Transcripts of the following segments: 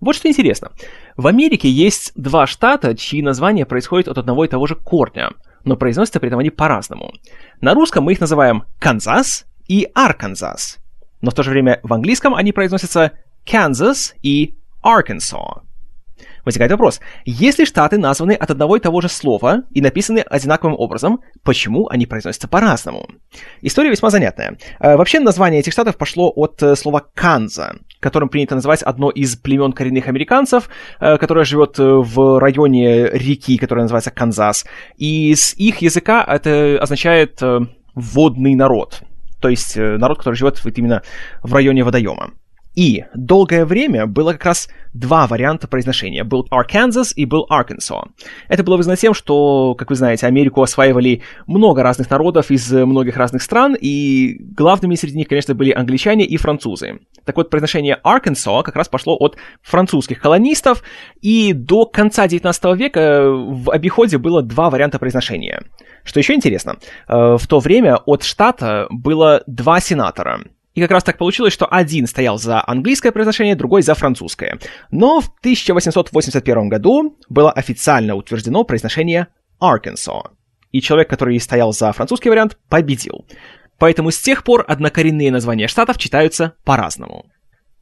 Вот что интересно. В Америке есть два штата, чьи названия происходят от одного и того же корня, но произносятся при этом они по-разному. На русском мы их называем Канзас и Арканзас, но в то же время в английском они произносятся Kansas и Arkansas. Возникает вопрос, если штаты названы от одного и того же слова и написаны одинаковым образом, почему они произносятся по-разному? История весьма занятная. Э, вообще название этих штатов пошло от э, слова «канза», которым принято называть одно из племен коренных американцев, э, которое живет в районе реки, которая называется Канзас. И с их языка это означает «водный народ», то есть народ, который живет именно в районе водоема. И долгое время было как раз два варианта произношения. Был Arkansas и был Arkansas. Это было вызвано тем, что, как вы знаете, Америку осваивали много разных народов из многих разных стран, и главными среди них, конечно, были англичане и французы. Так вот, произношение Arkansas как раз пошло от французских колонистов, и до конца 19 века в обиходе было два варианта произношения. Что еще интересно, э, в то время от штата было два сенатора — и как раз так получилось, что один стоял за английское произношение, другой за французское. Но в 1881 году было официально утверждено произношение Arkansas. И человек, который стоял за французский вариант, победил. Поэтому с тех пор однокоренные названия штатов читаются по-разному.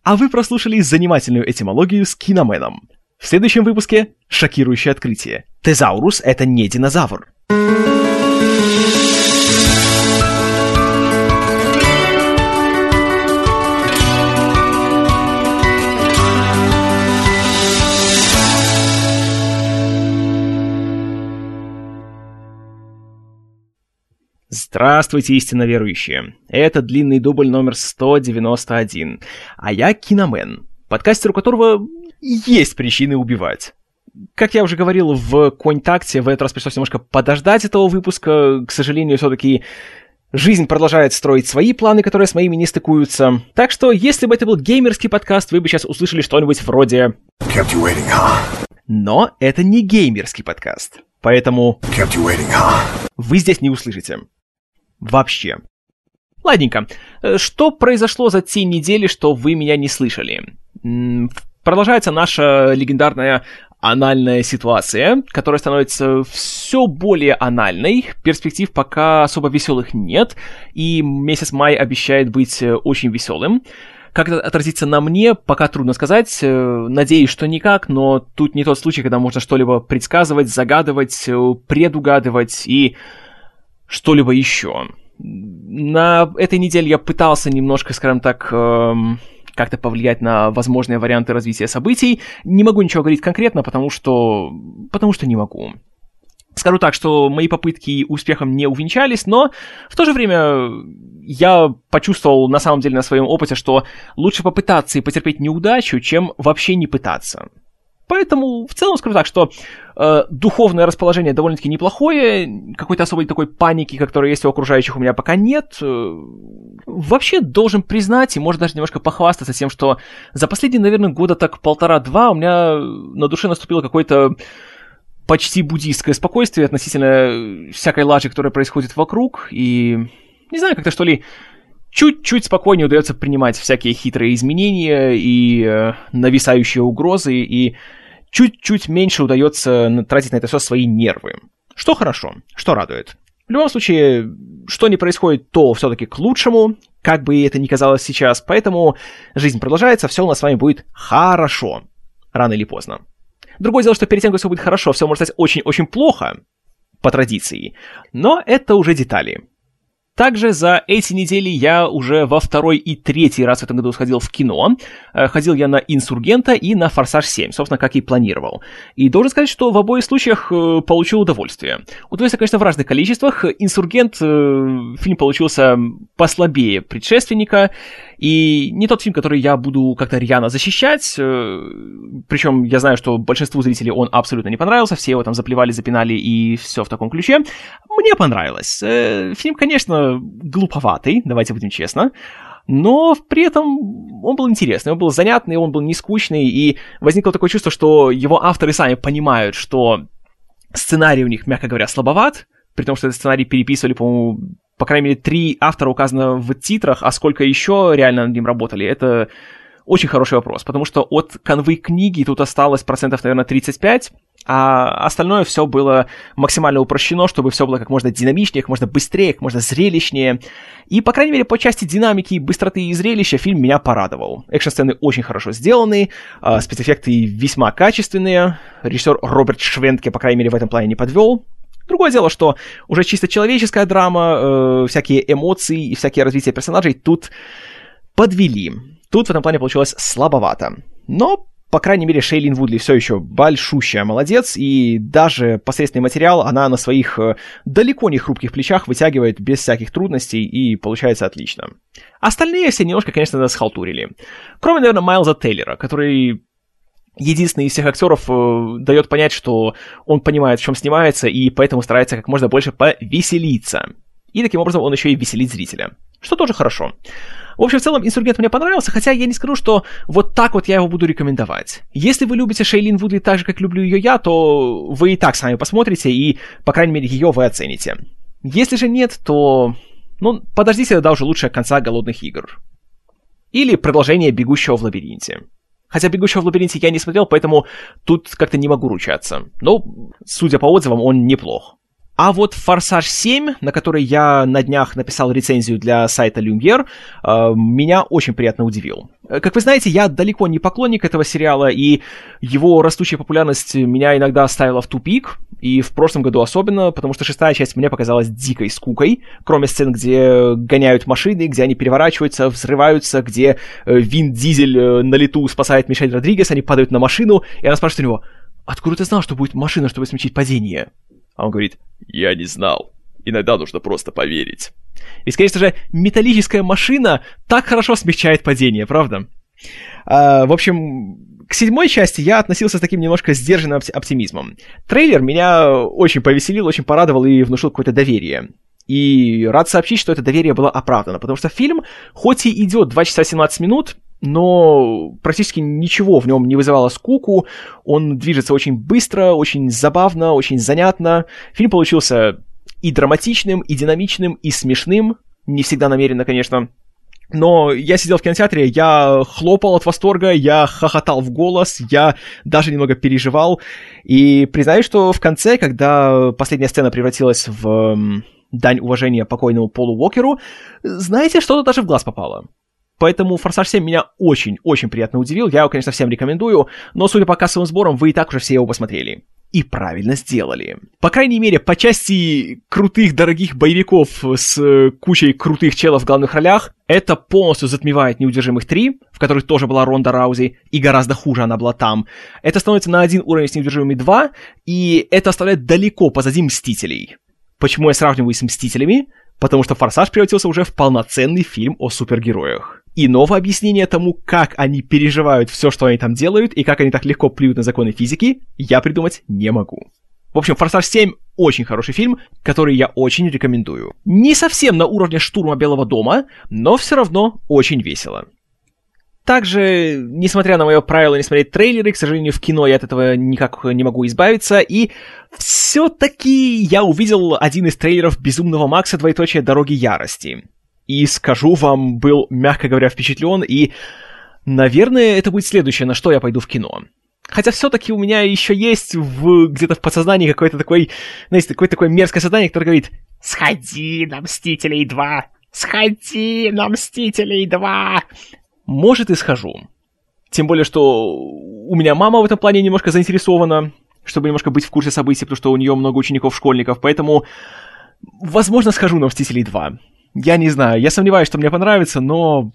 А вы прослушали занимательную этимологию с киноменом. В следующем выпуске шокирующее открытие. Тезаурус — это не динозавр. Здравствуйте, истинно верующие! Это длинный дубль номер 191, а я Киномен, подкастер, у которого есть причины убивать. Как я уже говорил в Контакте, в этот раз пришлось немножко подождать этого выпуска. К сожалению, все-таки Жизнь продолжает строить свои планы, которые с моими не стыкуются. Так что, если бы это был геймерский подкаст, вы бы сейчас услышали что-нибудь вроде... Waiting, huh? Но это не геймерский подкаст. Поэтому... Waiting, huh? Вы здесь не услышите вообще. Ладненько, э, что произошло за те недели, что вы меня не слышали? Продолжается наша легендарная анальная ситуация, которая становится все более анальной. Перспектив пока особо веселых нет, и месяц май обещает быть э, очень веселым. Как это отразится на мне, пока трудно сказать. Э, надеюсь, что никак, но тут не тот случай, когда можно что-либо предсказывать, загадывать, предугадывать и что-либо еще. На этой неделе я пытался немножко, скажем так, эм, как-то повлиять на возможные варианты развития событий. Не могу ничего говорить конкретно, потому что... потому что не могу. Скажу так, что мои попытки успехом не увенчались, но в то же время я почувствовал на самом деле на своем опыте, что лучше попытаться и потерпеть неудачу, чем вообще не пытаться. Поэтому в целом скажу так, что э, духовное расположение довольно-таки неплохое, какой-то особой такой паники, которая есть у окружающих, у меня пока нет. Э, вообще должен признать и может даже немножко похвастаться тем, что за последние, наверное, года так полтора-два у меня на душе наступило какое-то почти буддийское спокойствие относительно всякой лажи, которая происходит вокруг, и не знаю, как-то что ли чуть-чуть спокойнее удается принимать всякие хитрые изменения и э, нависающие угрозы, и чуть-чуть меньше удается тратить на это все свои нервы. Что хорошо, что радует. В любом случае, что не происходит, то все-таки к лучшему, как бы это ни казалось сейчас, поэтому жизнь продолжается, все у нас с вами будет хорошо, рано или поздно. Другое дело, что перед тем, как все будет хорошо, все может стать очень-очень плохо, по традиции, но это уже детали. Также за эти недели я уже во второй и третий раз в этом году сходил в кино. Э, ходил я на «Инсургента» и на «Форсаж 7», собственно, как и планировал. И должен сказать, что в обоих случаях э, получил удовольствие. Удовольствие, конечно, в разных количествах. «Инсургент» э, фильм получился послабее предшественника, и не тот фильм, который я буду как-то рьяно защищать. Причем я знаю, что большинству зрителей он абсолютно не понравился, все его там заплевали, запинали и все в таком ключе. Мне понравилось. Фильм, конечно, глуповатый, давайте будем честно, но при этом он был интересный, он был занятный, он был не скучный, и возникло такое чувство, что его авторы сами понимают, что сценарий у них, мягко говоря, слабоват, при том, что этот сценарий переписывали, по-моему, по крайней мере, три автора указано в титрах, а сколько еще реально над ним работали, это очень хороший вопрос, потому что от канвы книги тут осталось процентов, наверное, 35, а остальное все было максимально упрощено, чтобы все было как можно динамичнее, как можно быстрее, как можно зрелищнее. И, по крайней мере, по части динамики, быстроты и зрелища фильм меня порадовал. Экшн-сцены очень хорошо сделаны, а, спецэффекты весьма качественные, режиссер Роберт Швентке, по крайней мере, в этом плане не подвел. Другое дело, что уже чисто человеческая драма, э, всякие эмоции и всякие развития персонажей тут подвели. Тут в этом плане получилось слабовато. Но, по крайней мере, Шейлин Вудли все еще большущая молодец, и даже посредственный материал она на своих э, далеко не хрупких плечах вытягивает без всяких трудностей, и получается отлично. Остальные все немножко, конечно, схалтурили. Кроме, наверное, Майлза Тейлера, который единственный из всех актеров э, дает понять, что он понимает, в чем снимается, и поэтому старается как можно больше повеселиться. И таким образом он еще и веселит зрителя. Что тоже хорошо. В общем, в целом, инсургент мне понравился, хотя я не скажу, что вот так вот я его буду рекомендовать. Если вы любите Шейлин Вудли так же, как люблю ее я, то вы и так сами посмотрите, и, по крайней мере, ее вы оцените. Если же нет, то... Ну, подождите тогда уже лучше конца «Голодных игр». Или продолжение «Бегущего в лабиринте». Хотя «Бегущего в лабиринте» я не смотрел, поэтому тут как-то не могу ручаться. Но, судя по отзывам, он неплох. А вот «Форсаж 7», на который я на днях написал рецензию для сайта Lumiere, э, меня очень приятно удивил. Как вы знаете, я далеко не поклонник этого сериала, и его растущая популярность меня иногда ставила в тупик, и в прошлом году особенно, потому что шестая часть мне показалась дикой скукой, кроме сцен, где гоняют машины, где они переворачиваются, взрываются, где э, Вин Дизель э, на лету спасает Мишель Родригес, они падают на машину, и она спрашивает у него, «Откуда ты знал, что будет машина, чтобы смягчить падение?» А он говорит, я не знал. Иногда нужно просто поверить. Ведь, конечно же, металлическая машина так хорошо смягчает падение, правда? А, в общем, к седьмой части я относился с таким немножко сдержанным оптимизмом. Трейлер меня очень повеселил, очень порадовал и внушил какое-то доверие. И рад сообщить, что это доверие было оправдано, потому что фильм, хоть и идет 2 часа 17 минут, но практически ничего в нем не вызывало скуку, он движется очень быстро, очень забавно, очень занятно. Фильм получился и драматичным, и динамичным, и смешным, не всегда намеренно, конечно. Но я сидел в кинотеатре, я хлопал от восторга, я хохотал в голос, я даже немного переживал. И признаюсь, что в конце, когда последняя сцена превратилась в дань уважения покойному Полу Уокеру, знаете, что-то даже в глаз попало. Поэтому «Форсаж 7» меня очень-очень приятно удивил. Я его, конечно, всем рекомендую, но, судя по кассовым сборам, вы и так уже все его посмотрели. И правильно сделали. По крайней мере, по части крутых, дорогих боевиков с э, кучей крутых челов в главных ролях, это полностью затмевает «Неудержимых 3», в которых тоже была Ронда Раузи, и гораздо хуже она была там. Это становится на один уровень с «Неудержимыми 2», и это оставляет далеко позади «Мстителей». Почему я сравниваю с «Мстителями»? Потому что «Форсаж» превратился уже в полноценный фильм о супергероях. Иного объяснения тому, как они переживают все, что они там делают, и как они так легко плюют на законы физики, я придумать не могу. В общем, «Форсаж 7» очень хороший фильм, который я очень рекомендую. Не совсем на уровне «Штурма Белого дома», но все равно очень весело. Также, несмотря на мое правило не смотреть трейлеры, к сожалению, в кино я от этого никак не могу избавиться, и все-таки я увидел один из трейлеров «Безумного Макса. Двоеточие. Дороги Ярости» и скажу вам, был, мягко говоря, впечатлен, и, наверное, это будет следующее, на что я пойду в кино. Хотя все-таки у меня еще есть в, где-то в подсознании какой-то такой, знаете, какое-то такое мерзкое сознание, которое говорит «Сходи на Мстителей 2! Сходи на Мстителей 2!» Может, и схожу. Тем более, что у меня мама в этом плане немножко заинтересована, чтобы немножко быть в курсе событий, потому что у нее много учеников-школьников, поэтому, возможно, схожу на Мстителей 2. Я не знаю, я сомневаюсь, что мне понравится, но,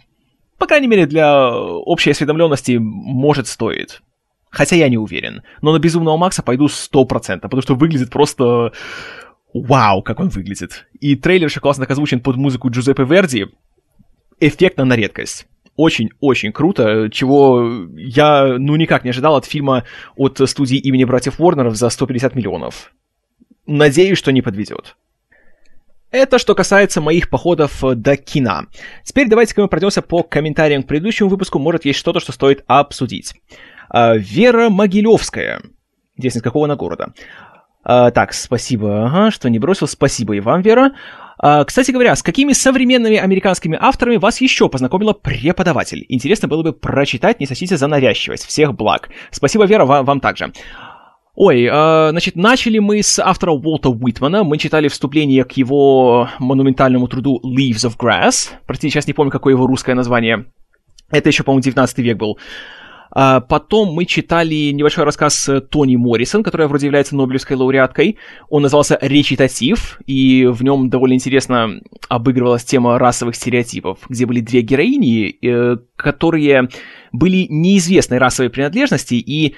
по крайней мере, для общей осведомленности, может, стоит. Хотя я не уверен. Но на Безумного Макса пойду 100%, потому что выглядит просто... Вау, как он выглядит. И трейлер еще классно озвучен под музыку Джузеппе Верди. Эффектно на редкость. Очень-очень круто, чего я, ну, никак не ожидал от фильма от студии имени братьев Уорнеров за 150 миллионов. Надеюсь, что не подведет. Это что касается моих походов э, до кино. Теперь давайте-ка мы пройдемся по комментариям к предыдущему выпуску, может есть что-то, что стоит обсудить. А, Вера Могилевская. Здесь какого она города? А, так, спасибо, ага, что не бросил. Спасибо и вам, Вера. А, кстати говоря, с какими современными американскими авторами вас еще познакомила преподаватель? Интересно было бы прочитать, не сочтите за навязчивость. Всех благ. Спасибо, Вера, вам, вам также. Ой, э, значит, начали мы с автора Уолта Уитмана. Мы читали вступление к его монументальному труду Leaves of Grass. Простите, сейчас не помню, какое его русское название. Это еще, по-моему, 19 век был. А потом мы читали небольшой рассказ Тони Моррисон, которая вроде является Нобелевской лауреаткой. Он назывался «Речитатив», и в нем довольно интересно обыгрывалась тема расовых стереотипов, где были две героини, э, которые были неизвестной расовой принадлежности, и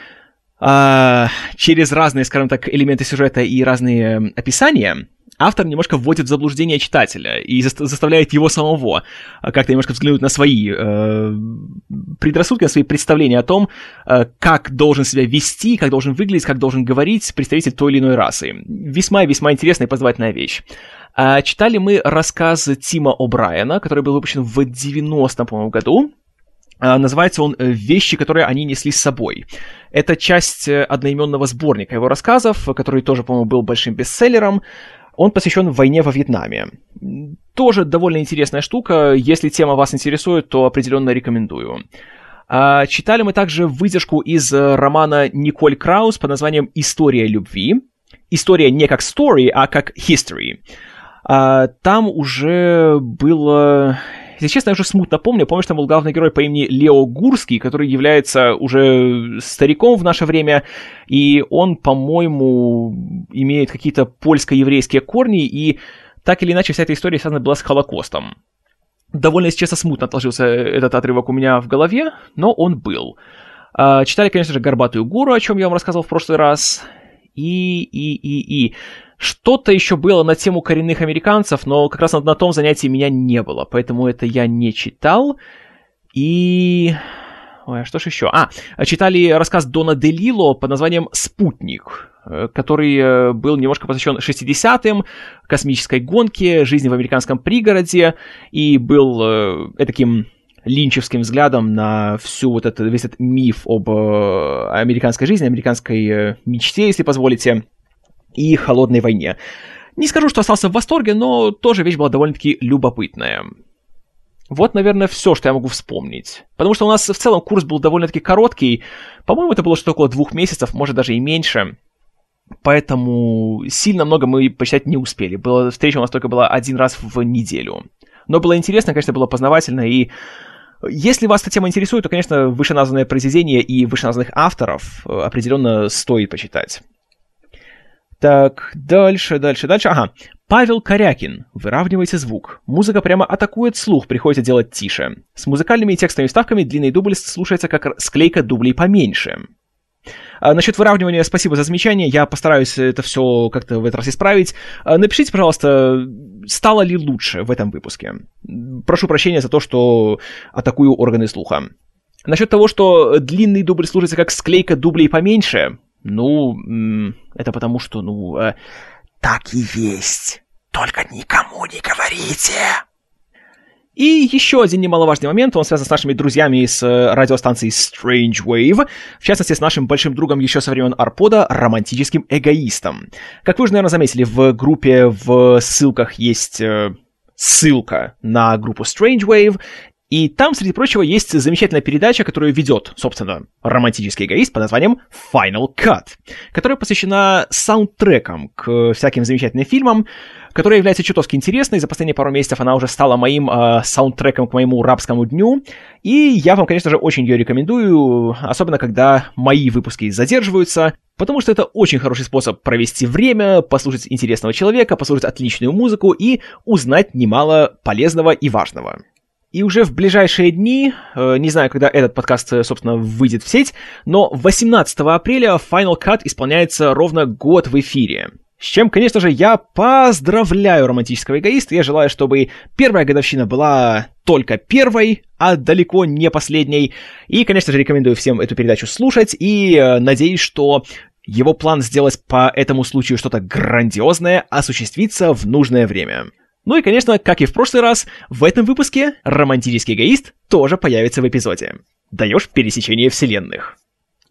а, через разные, скажем так, элементы сюжета и разные описания автор немножко вводит в заблуждение читателя и заставляет его самого а, как-то немножко взглянуть на свои э, предрассудки, на свои представления о том, э, как должен себя вести, как должен выглядеть, как должен говорить представитель той или иной расы. Весьма-весьма интересная и познавательная вещь. А, читали мы рассказ Тима О'Брайена, который был выпущен в 90-м, по-моему, году. Называется он «Вещи, которые они несли с собой». Это часть э, одноименного сборника его рассказов, который тоже, по-моему, был большим бестселлером. Он посвящен войне во Вьетнаме. Тоже довольно интересная штука. Если тема вас интересует, то определенно рекомендую. А, читали мы также выдержку из романа Николь Краус под названием «История любви». История не как story, а как history. А, там уже было если честно, я уже смутно помню. Помню, что там был главный герой по имени Лео Гурский, который является уже стариком в наше время, и он, по-моему, имеет какие-то польско-еврейские корни, и так или иначе вся эта история связана была с Холокостом. Довольно, если честно, смутно отложился этот отрывок у меня в голове, но он был. А, читали, конечно же, «Горбатую гору», о чем я вам рассказывал в прошлый раз. И, и, и, и. Что-то еще было на тему коренных американцев, но как раз на, на том занятии меня не было, поэтому это я не читал. И... Ой, а что ж еще? А, читали рассказ Дона Делило под названием «Спутник», э, который э, был немножко посвящен 60-м, космической гонке, жизни в американском пригороде, и был э, таким линчевским взглядом на всю вот этот, весь этот миф об э, американской жизни, американской э, мечте, если позволите и холодной войне. Не скажу, что остался в восторге, но тоже вещь была довольно-таки любопытная. Вот, наверное, все, что я могу вспомнить. Потому что у нас в целом курс был довольно-таки короткий. По-моему, это было что-то около двух месяцев, может даже и меньше. Поэтому сильно много мы почитать не успели. Была, встреча у нас только была один раз в неделю. Но было интересно, конечно, было познавательно, и если вас эта тема интересует, то, конечно, вышеназванное произведение и вышеназванных авторов э, определенно стоит почитать. Так, дальше, дальше, дальше. Ага. Павел Корякин. Выравнивайте звук. Музыка прямо атакует слух, приходится делать тише. С музыкальными и текстовыми вставками длинный дубль слушается как склейка дублей поменьше. А, насчет выравнивания, спасибо за замечание. Я постараюсь это все как-то в этот раз исправить. А, напишите, пожалуйста, стало ли лучше в этом выпуске. Прошу прощения за то, что атакую органы слуха. Насчет того, что длинный дубль служится как склейка дублей поменьше, ну, это потому что, ну, э, так и есть. Только никому не говорите. И еще один немаловажный момент, он связан с нашими друзьями из э, радиостанции Strange Wave, в частности, с нашим большим другом еще со времен Арпода, романтическим эгоистом. Как вы уже, наверное, заметили, в группе в ссылках есть э, ссылка на группу Strange Wave, и там, среди прочего, есть замечательная передача, которую ведет, собственно, романтический эгоист под названием Final Cut, которая посвящена саундтрекам к всяким замечательным фильмам, которая является чутовски интересной. За последние пару месяцев она уже стала моим э, саундтреком к моему рабскому дню. И я вам, конечно же, очень ее рекомендую, особенно когда мои выпуски задерживаются, потому что это очень хороший способ провести время, послушать интересного человека, послушать отличную музыку и узнать немало полезного и важного. И уже в ближайшие дни, э, не знаю, когда этот подкаст, э, собственно, выйдет в сеть, но 18 апреля Final Cut исполняется ровно год в эфире. С чем, конечно же, я поздравляю романтического эгоиста. Я желаю, чтобы первая годовщина была только первой, а далеко не последней. И, конечно же, рекомендую всем эту передачу слушать. И э, надеюсь, что его план сделать по этому случаю что-то грандиозное осуществится в нужное время. Ну и, конечно, как и в прошлый раз, в этом выпуске романтический эгоист тоже появится в эпизоде. Даешь пересечение вселенных.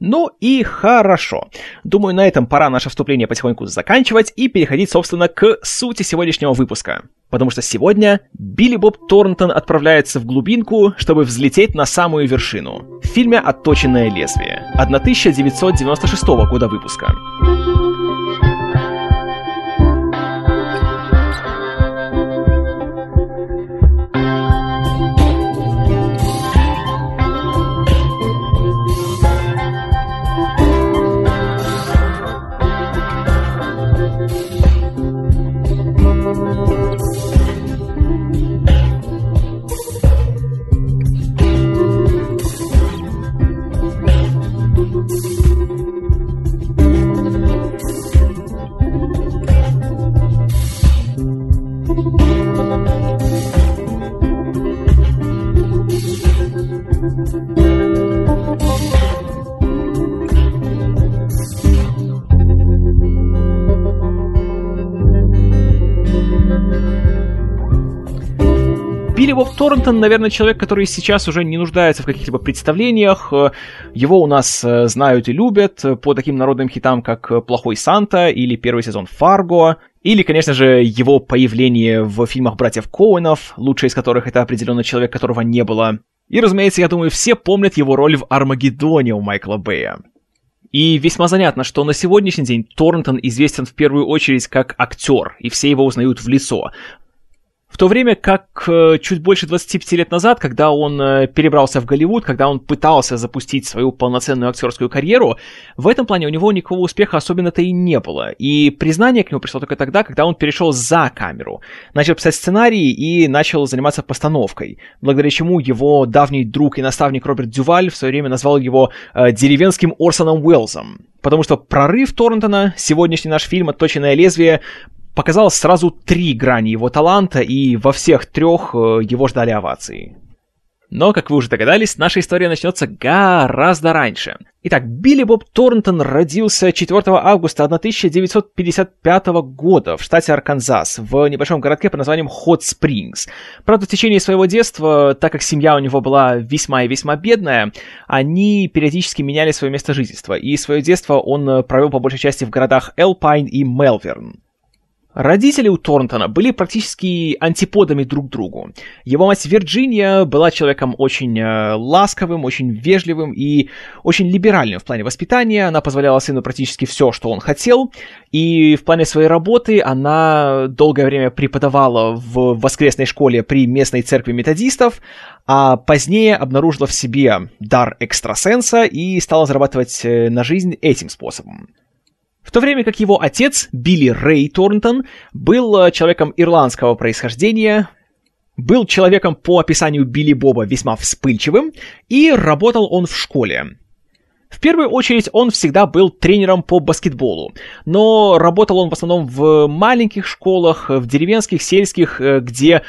Ну и хорошо. Думаю, на этом пора наше вступление потихоньку заканчивать и переходить, собственно, к сути сегодняшнего выпуска. Потому что сегодня Билли Боб Торнтон отправляется в глубинку, чтобы взлететь на самую вершину. В фильме «Отточенное лезвие» 1996 года выпуска. Билли Боб Торнтон, наверное, человек, который сейчас уже не нуждается в каких-либо представлениях. Его у нас э, знают и любят по таким народным хитам, как «Плохой Санта» или первый сезон «Фарго», или, конечно же, его появление в фильмах братьев Коуэнов, лучший из которых это определенно человек, которого не было. И, разумеется, я думаю, все помнят его роль в «Армагеддоне» у Майкла Бэя. И весьма занятно, что на сегодняшний день Торнтон известен в первую очередь как актер, и все его узнают в лицо. В то время как э, чуть больше 25 лет назад, когда он э, перебрался в Голливуд, когда он пытался запустить свою полноценную актерскую карьеру, в этом плане у него никакого успеха особенно-то и не было. И признание к нему пришло только тогда, когда он перешел за камеру, начал писать сценарии и начал заниматься постановкой, благодаря чему его давний друг и наставник Роберт Дюваль в свое время назвал его э, деревенским Орсоном Уэллсом. Потому что прорыв Торнтона, сегодняшний наш фильм «Отточенное лезвие», показал сразу три грани его таланта, и во всех трех э, его ждали овации. Но, как вы уже догадались, наша история начнется гораздо раньше. Итак, Билли Боб Торнтон родился 4 августа 1955 года в штате Арканзас, в небольшом городке под названием Хот Спрингс. Правда, в течение своего детства, так как семья у него была весьма и весьма бедная, они периодически меняли свое место жительства, и свое детство он провел по большей части в городах Элпайн и Мелверн. Родители у Торнтона были практически антиподами друг другу. Его мать Вирджиния была человеком очень э, ласковым, очень вежливым и очень либеральным в плане воспитания. Она позволяла сыну практически все, что он хотел. И в плане своей работы она долгое время преподавала в воскресной школе при местной церкви методистов, а позднее обнаружила в себе дар экстрасенса и стала зарабатывать э, на жизнь этим способом. В то время как его отец, Билли Рэй Торнтон, был э, человеком ирландского происхождения, был человеком по описанию Билли Боба весьма вспыльчивым, и работал он в школе. В первую очередь он всегда был тренером по баскетболу, но работал он в основном в маленьких школах, в деревенских, сельских, э, где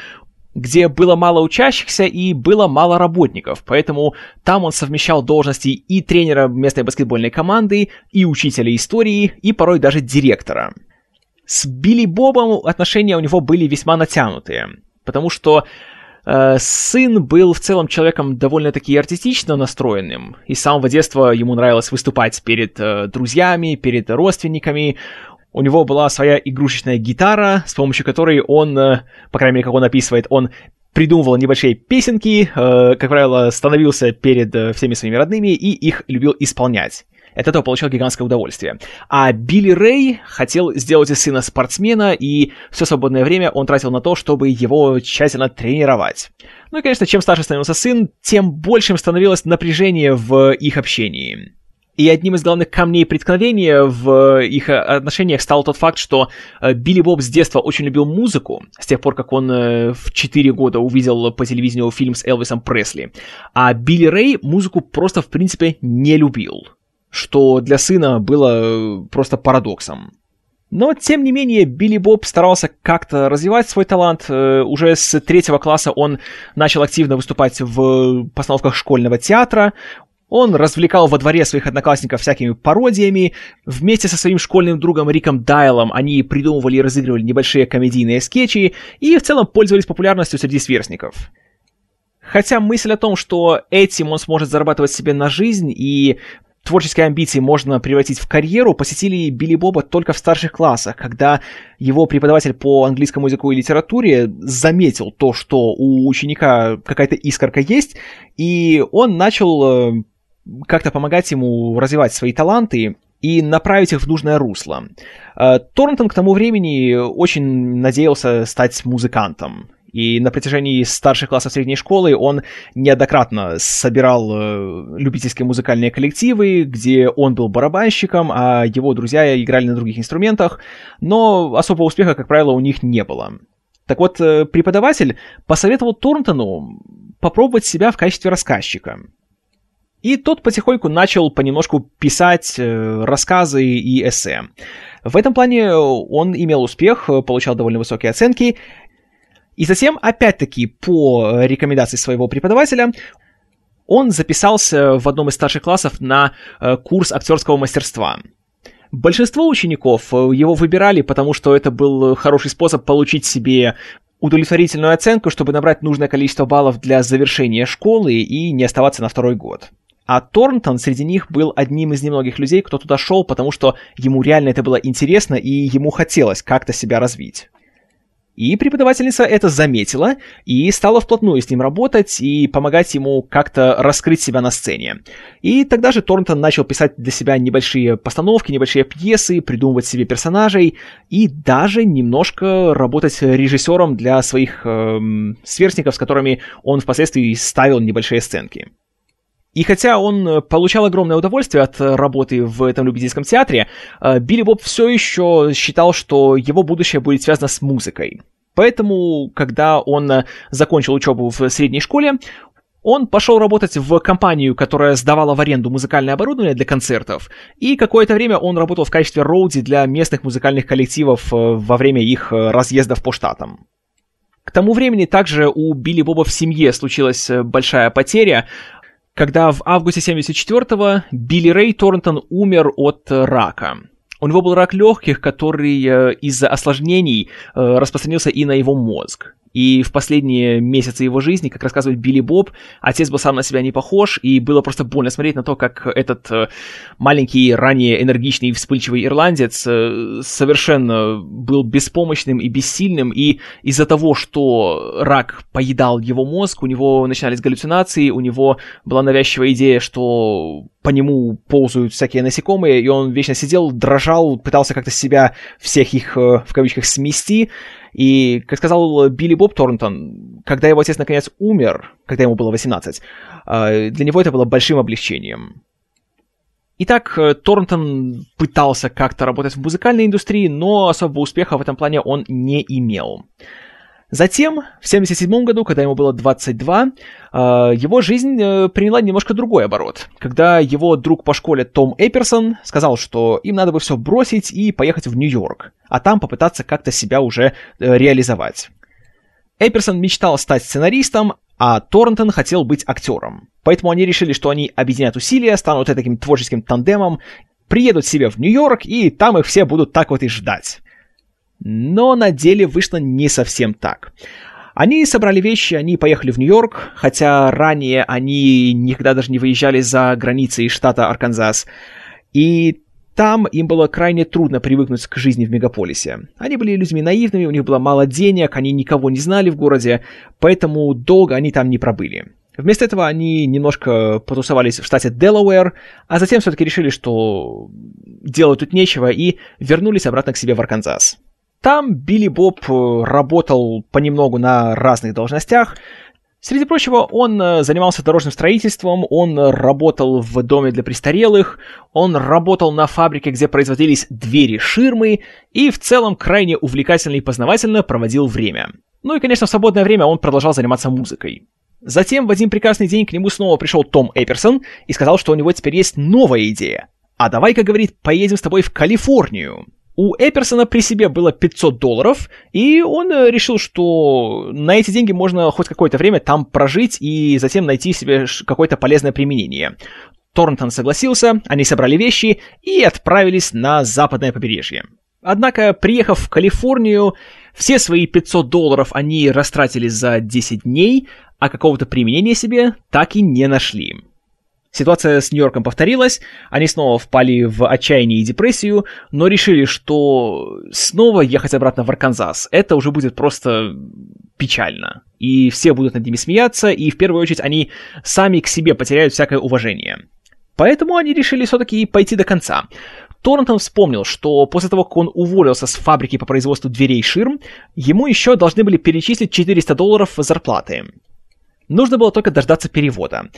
где было мало учащихся и было мало работников, поэтому там он совмещал должности и тренера местной баскетбольной команды, и учителя истории, и порой даже директора. С Билли Бобом отношения у него были весьма натянутые, потому что э, сын был в целом человеком довольно-таки артистично настроенным, и с самого детства ему нравилось выступать перед э, друзьями, перед родственниками, у него была своя игрушечная гитара, с помощью которой он, э, по крайней мере, как он описывает, он придумывал небольшие песенки, э, как правило, становился перед э, всеми своими родными и их любил исполнять. От этого получал гигантское удовольствие. А Билли Рэй хотел сделать из сына спортсмена, и все свободное время он тратил на то, чтобы его тщательно тренировать. Ну и, конечно, чем старше становился сын, тем большим становилось напряжение в их общении. И одним из главных камней преткновения в их отношениях стал тот факт, что э, Билли Боб с детства очень любил музыку, с тех пор, как он э, в 4 года увидел по телевидению фильм с Элвисом Пресли. А Билли Рэй музыку просто, в принципе, не любил, что для сына было э, просто парадоксом. Но, тем не менее, Билли Боб старался как-то развивать свой талант. Уже с третьего класса он начал активно выступать в постановках школьного театра. Он развлекал во дворе своих одноклассников всякими пародиями. Вместе со своим школьным другом Риком Дайлом они придумывали и разыгрывали небольшие комедийные скетчи и в целом пользовались популярностью среди сверстников. Хотя мысль о том, что этим он сможет зарабатывать себе на жизнь и творческие амбиции можно превратить в карьеру, посетили Билли Боба только в старших классах, когда его преподаватель по английскому языку и литературе заметил то, что у ученика какая-то искорка есть, и он начал э, как-то помогать ему развивать свои таланты и направить их в нужное русло. Э, Торнтон к тому времени очень надеялся стать музыкантом. И на протяжении старших классов средней школы он неоднократно собирал э, любительские музыкальные коллективы, где он был барабанщиком, а его друзья играли на других инструментах, но особого успеха, как правило, у них не было. Так вот, э, преподаватель посоветовал Торнтону попробовать себя в качестве рассказчика. И тот потихоньку начал понемножку писать э, рассказы и эссе. В этом плане он имел успех, получал довольно высокие оценки, и затем, опять-таки, по рекомендации своего преподавателя, он записался в одном из старших классов на э, курс актерского мастерства. Большинство учеников э, его выбирали, потому что это был хороший способ получить себе удовлетворительную оценку, чтобы набрать нужное количество баллов для завершения школы и не оставаться на второй год. А Торнтон среди них был одним из немногих людей, кто туда шел, потому что ему реально это было интересно и ему хотелось как-то себя развить. И преподавательница это заметила и стала вплотную с ним работать и помогать ему как-то раскрыть себя на сцене. И тогда же Торнтон начал писать для себя небольшие постановки, небольшие пьесы, придумывать себе персонажей и даже немножко работать режиссером для своих эм, сверстников, с которыми он впоследствии ставил небольшие сценки. И хотя он э, получал огромное удовольствие от э, работы в этом любительском театре, э, Билли Боб все еще считал, что его будущее будет связано с музыкой. Поэтому, когда он закончил учебу в средней школе, он пошел работать в компанию, которая сдавала в аренду музыкальное оборудование для концертов, и какое-то время он работал в качестве роуди для местных музыкальных коллективов во время их разъездов по штатам. К тому времени также у Билли Боба в семье случилась большая потеря, когда в августе 74-го Билли Рэй Торнтон умер от рака. У него был рак легких, который э, из-за осложнений э, распространился и на его мозг. И в последние месяцы его жизни, как рассказывает Билли Боб, отец был сам на себя не похож, и было просто больно смотреть на то, как этот э, маленький, ранее энергичный и вспыльчивый ирландец совершенно был беспомощным и бессильным, и из-за того, что рак поедал его мозг, у него начинались галлюцинации, у него была навязчивая идея, что по нему ползают всякие насекомые, и он вечно сидел, дрожал, пытался как-то себя, всех их, э, в кавычках, смести, и, как сказал Билли Боб Торнтон, когда его отец наконец умер, когда ему было 18, э, для него это было большим облегчением. Итак, э, Торнтон пытался как-то работать в музыкальной индустрии, но особого успеха в этом плане он не имел. Затем, в 1977 году, когда ему было 22, а, его жизнь э, приняла немножко другой оборот, когда его друг по школе Том Эперсон сказал, что им надо бы все бросить и поехать в Нью-Йорк, а там попытаться как-то себя уже э, реализовать. Эперсон мечтал стать сценаристом, а Торнтон хотел быть актером. Поэтому они решили, что они объединят усилия, станут таким творческим тандемом, приедут себе в Нью-Йорк, и там их все будут так вот и ждать. Но на деле вышло не совсем так. Они собрали вещи, они поехали в Нью-Йорк, хотя ранее они никогда даже не выезжали за границы штата Арканзас. И там им было крайне трудно привыкнуть к жизни в мегаполисе. Они были людьми наивными, у них было мало денег, они никого не знали в городе, поэтому долго они там не пробыли. Вместо этого они немножко потусовались в штате Делауэр, а затем все-таки решили, что делать тут нечего, и вернулись обратно к себе в Арканзас. Там Билли Боб э, работал понемногу на разных должностях. Среди прочего, он э, занимался дорожным строительством, он работал в доме для престарелых, он работал на фабрике, где производились двери-ширмы, и в целом крайне увлекательно и познавательно проводил время. Ну и, конечно, в свободное время он продолжал заниматься музыкой. Затем в один прекрасный день к нему снова пришел Том Эперсон и сказал, что у него теперь есть новая идея. А давай-ка, говорит, поедем с тобой в Калифорнию. У Эперсона при себе было 500 долларов, и он э, решил, что на эти деньги можно хоть какое-то время там прожить и затем найти себе какое-то полезное применение. Торнтон согласился, они собрали вещи и отправились на западное побережье. Однако, приехав в Калифорнию, все свои 500 долларов они растратили за 10 дней, а какого-то применения себе так и не нашли. Ситуация с Нью-Йорком повторилась, они снова впали в отчаяние и депрессию, но решили, что снова ехать обратно в Арканзас, это уже будет просто печально. И все будут над ними смеяться, и в первую очередь они сами к себе потеряют всякое уважение. Поэтому они решили все-таки пойти до конца. Торнтон вспомнил, что после того, как он уволился с фабрики по производству дверей ширм, ему еще должны были перечислить 400 долларов зарплаты. Нужно было только дождаться перевода.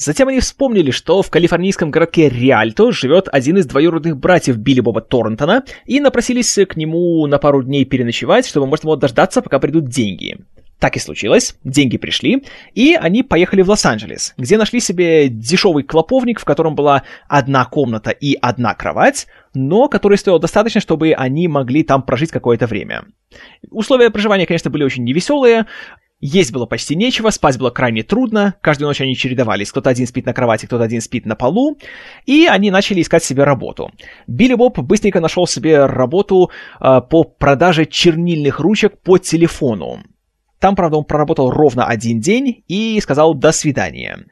Затем они вспомнили, что в калифорнийском городке Риальто живет один из двоюродных братьев Билли Боба Торнтона, и напросились к нему на пару дней переночевать, чтобы можно было дождаться, пока придут деньги. Так и случилось, деньги пришли, и они поехали в Лос-Анджелес, где нашли себе дешевый клоповник, в котором была одна комната и одна кровать, но который стоил достаточно, чтобы они могли там прожить какое-то время. Условия проживания, конечно, были очень невеселые, есть было почти нечего, спать было крайне трудно, каждую ночь они чередовались, кто-то один спит на кровати, кто-то один спит на полу, и они начали искать себе работу. Билли Боб быстренько нашел себе работу э, по продаже чернильных ручек по телефону. Там, правда, он проработал ровно один день и сказал «до свидания».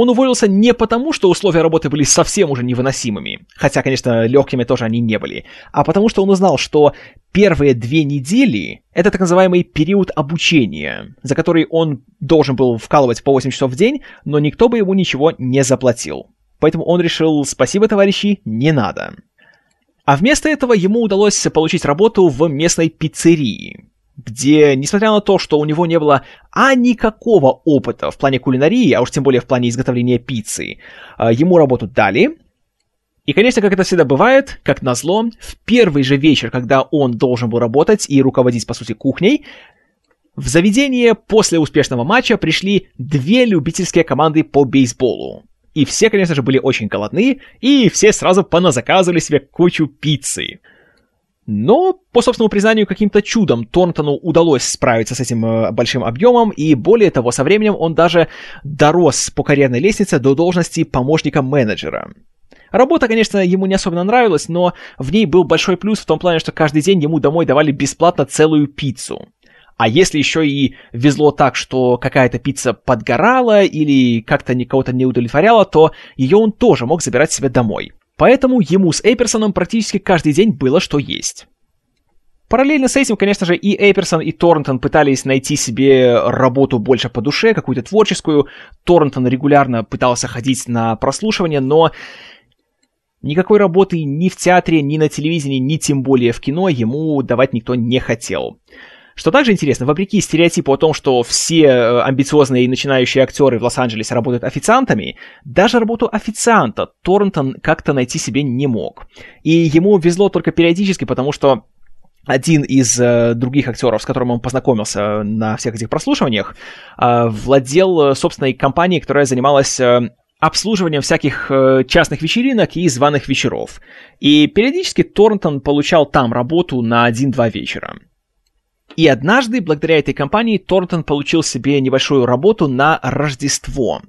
Он уволился не потому, что условия работы были совсем уже невыносимыми, хотя, конечно, легкими тоже они не были, а потому что он узнал, что первые две недели — это так называемый период обучения, за который он должен был вкалывать по 8 часов в день, но никто бы ему ничего не заплатил. Поэтому он решил «спасибо, товарищи, не надо». А вместо этого ему удалось получить работу в местной пиццерии где, несмотря на то, что у него не было а никакого опыта в плане кулинарии, а уж тем более в плане изготовления пиццы, а, ему работу дали. И, конечно, как это всегда бывает, как назло, в первый же вечер, когда он должен был работать и руководить, по сути, кухней, в заведение после успешного матча пришли две любительские команды по бейсболу. И все, конечно же, были очень голодны, и все сразу поназаказывали себе кучу пиццы. Но, по собственному признанию, каким-то чудом Торнтону удалось справиться с этим э, большим объемом, и более того, со временем он даже дорос по карьерной лестнице до должности помощника менеджера. Работа, конечно, ему не особенно нравилась, но в ней был большой плюс в том плане, что каждый день ему домой давали бесплатно целую пиццу. А если еще и везло так, что какая-то пицца подгорала или как-то кого-то не удовлетворяла, то ее он тоже мог забирать себе домой. Поэтому ему с Эйперсоном практически каждый день было что есть. Параллельно с этим, конечно же, и Эйперсон, и Торнтон пытались найти себе работу больше по душе, какую-то творческую. Торнтон регулярно пытался ходить на прослушивание, но никакой работы ни в театре, ни на телевидении, ни тем более в кино ему давать никто не хотел. Что также интересно, вопреки стереотипу о том, что все э, амбициозные и начинающие актеры в Лос-Анджелесе работают официантами, даже работу официанта Торнтон как-то найти себе не мог. И ему везло только периодически, потому что один из э, других актеров, с которым он познакомился на всех этих прослушиваниях, э, владел собственной компанией, которая занималась э, обслуживанием всяких э, частных вечеринок и званых вечеров. И периодически Торнтон получал там работу на один-два вечера. И однажды, благодаря этой компании, Торнтон получил себе небольшую работу на Рождество.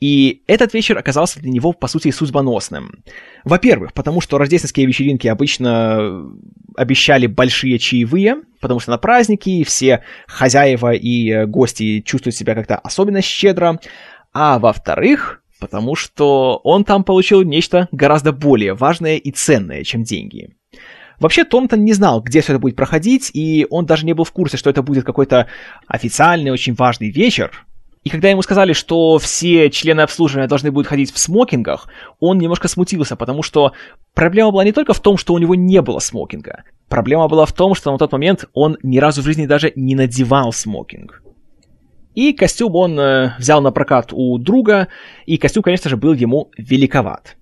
И этот вечер оказался для него, по сути, судьбоносным. Во-первых, потому что рождественские вечеринки обычно обещали большие чаевые, потому что на праздники все хозяева и э, гости чувствуют себя как-то особенно щедро. А во-вторых, потому что он там получил нечто гораздо более важное и ценное, чем деньги. Вообще, Томтон не знал, где все это будет проходить, и он даже не был в курсе, что это будет какой-то официальный, очень важный вечер. И когда ему сказали, что все члены обслуживания должны будут ходить в смокингах, он немножко смутился, потому что проблема была не только в том, что у него не было смокинга. Проблема была в том, что на тот момент он ни разу в жизни даже не надевал смокинг. И костюм он э, взял на прокат у друга, и костюм, конечно же, был ему великоват.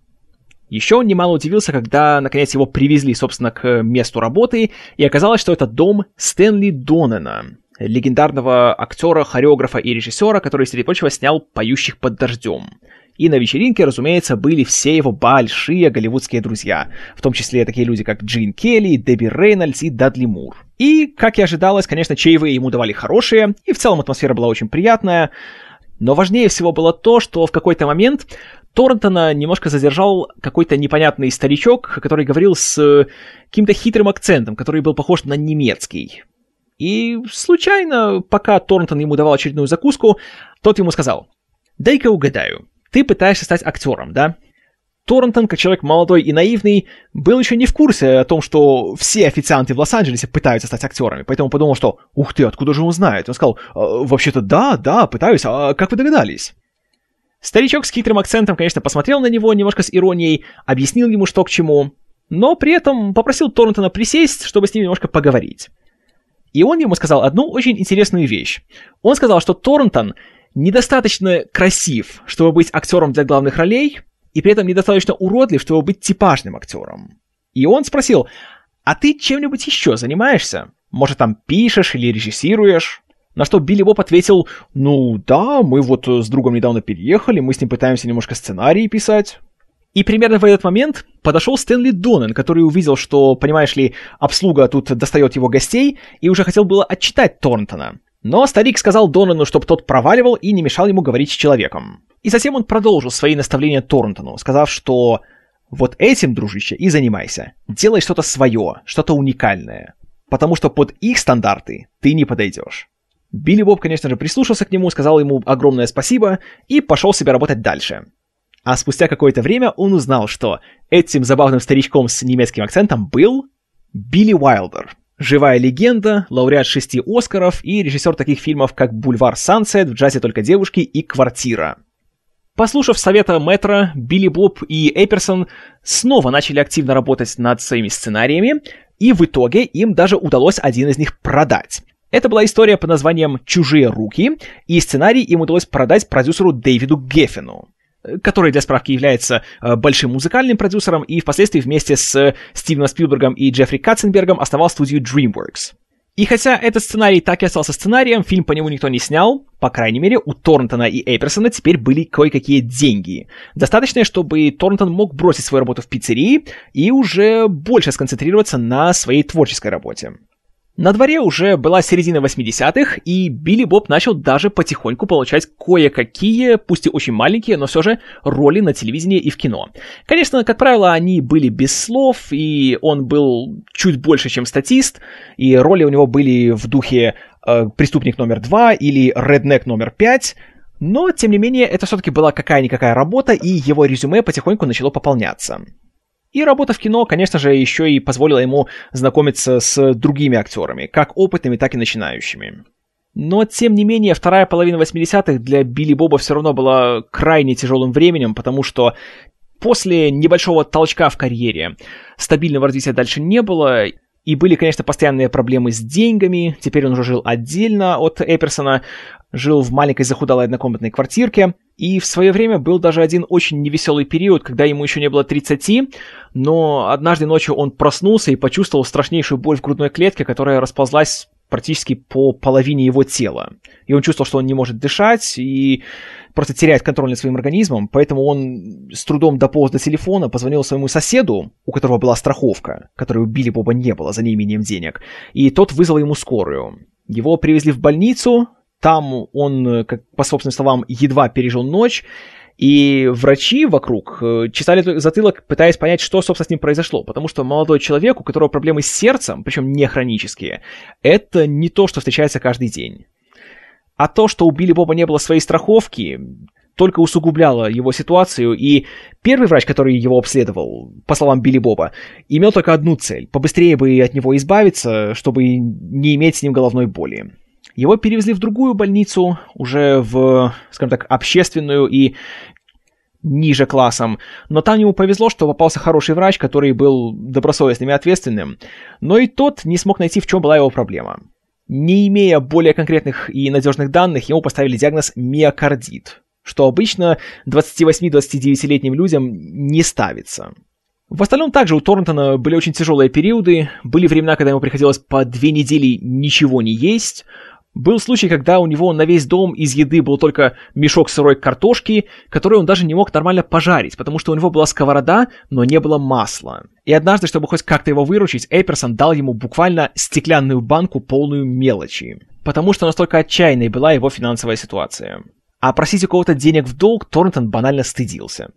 Еще он немало удивился, когда, наконец, его привезли, собственно, к месту работы, и оказалось, что это дом Стэнли Донена, легендарного актера, хореографа и режиссера, который, среди прочего, снял «Поющих под дождем». И на вечеринке, разумеется, были все его большие голливудские друзья, в том числе такие люди, как Джин Келли, Дебби Рейнольдс и Дадли Мур. И, как и ожидалось, конечно, чаевые ему давали хорошие, и в целом атмосфера была очень приятная, но важнее всего было то, что в какой-то момент Торнтона немножко задержал какой-то непонятный старичок, который говорил с э, каким-то хитрым акцентом, который был похож на немецкий. И случайно, пока Торнтон ему давал очередную закуску, тот ему сказал, «Дай-ка угадаю, ты пытаешься стать актером, да? Торнтон, как человек молодой и наивный, был еще не в курсе о том, что все официанты в Лос-Анджелесе пытаются стать актерами, поэтому подумал, что «Ух ты, откуда же он знает?» Он сказал «А, «Вообще-то да, да, пытаюсь, а как вы догадались?» Старичок с хитрым акцентом, конечно, посмотрел на него немножко с иронией, объяснил ему, что к чему, но при этом попросил Торнтона присесть, чтобы с ним немножко поговорить. И он ему сказал одну очень интересную вещь. Он сказал, что Торнтон недостаточно красив, чтобы быть актером для главных ролей, и при этом недостаточно уродлив, чтобы быть типажным актером. И он спросил, а ты чем-нибудь еще занимаешься? Может, там пишешь или режиссируешь? На что Билли Боб ответил, ну да, мы вот с другом недавно переехали, мы с ним пытаемся немножко сценарии писать. И примерно в этот момент подошел Стэнли Донан, который увидел, что, понимаешь ли, обслуга тут достает его гостей, и уже хотел было отчитать Торнтона. Но старик сказал Донану, чтобы тот проваливал и не мешал ему говорить с человеком. И затем он продолжил свои наставления Торнтону, сказав, что вот этим, дружище, и занимайся. Делай что-то свое, что-то уникальное. Потому что под их стандарты ты не подойдешь. Билли Боб, конечно же, прислушался к нему, сказал ему огромное спасибо и пошел себе работать дальше. А спустя какое-то время он узнал, что этим забавным старичком с немецким акцентом был Билли Уайлдер. Живая легенда, лауреат шести Оскаров и режиссер таких фильмов, как «Бульвар Сансет», «В джазе только девушки» и «Квартира». Послушав совета Мэтра, Билли Боб и Эперсон снова начали активно работать над своими сценариями, и в итоге им даже удалось один из них продать. Это была история под названием «Чужие руки», и сценарий им удалось продать продюсеру Дэвиду Геффину который для справки является э, большим музыкальным продюсером и впоследствии вместе с Стивеном Спилбергом и Джеффри Катценбергом основал студию DreamWorks. И хотя этот сценарий так и остался сценарием, фильм по нему никто не снял, по крайней мере, у Торнтона и Эйперсона теперь были кое-какие деньги. Достаточно, чтобы Торнтон мог бросить свою работу в пиццерии и уже больше сконцентрироваться на своей творческой работе. На дворе уже была середина 80-х, и Билли Боб начал даже потихоньку получать кое-какие, пусть и очень маленькие, но все же роли на телевидении и в кино. Конечно, как правило, они были без слов, и он был чуть больше, чем статист, и роли у него были в духе э, «Преступник номер два» или «Реднек номер пять», но, тем не менее, это все-таки была какая-никакая работа, и его резюме потихоньку начало пополняться. И работа в кино, конечно же, еще и позволила ему знакомиться с другими актерами, как опытными, так и начинающими. Но, тем не менее, вторая половина 80-х для Билли Боба все равно была крайне тяжелым временем, потому что после небольшого толчка в карьере стабильного развития дальше не было, и были, конечно, постоянные проблемы с деньгами. Теперь он уже жил отдельно от Эперсона, жил в маленькой захудалой однокомнатной квартирке. И в свое время был даже один очень невеселый период, когда ему еще не было 30, но однажды ночью он проснулся и почувствовал страшнейшую боль в грудной клетке, которая расползлась практически по половине его тела. И он чувствовал, что он не может дышать и просто теряет контроль над своим организмом, поэтому он с трудом дополз до телефона, позвонил своему соседу, у которого была страховка, которой у Билли Боба не было за неимением денег, и тот вызвал ему скорую. Его привезли в больницу, там он, как по собственным словам, едва пережил ночь, и врачи вокруг э, чесали затылок, пытаясь понять, что, собственно, с ним произошло. Потому что молодой человек, у которого проблемы с сердцем, причем не хронические, это не то, что встречается каждый день. А то, что у Билли Боба не было своей страховки, только усугубляло его ситуацию, и первый врач, который его обследовал, по словам Билли Боба, имел только одну цель — побыстрее бы от него избавиться, чтобы не иметь с ним головной боли. Его перевезли в другую больницу, уже в, скажем так, общественную и ниже классом, но там ему повезло, что попался хороший врач, который был добросовестным и ответственным, но и тот не смог найти, в чем была его проблема. Не имея более конкретных и надежных данных, ему поставили диагноз миокардит, что обычно 28-29-летним людям не ставится. В остальном также у Торнтона были очень тяжелые периоды, были времена, когда ему приходилось по две недели ничего не есть, был случай, когда у него на весь дом из еды был только мешок сырой картошки, который он даже не мог нормально пожарить, потому что у него была сковорода, но не было масла. И однажды, чтобы хоть как-то его выручить, Эйперсон дал ему буквально стеклянную банку, полную мелочи. Потому что настолько отчаянной была его финансовая ситуация. А просить у кого-то денег в долг Торнтон банально стыдился.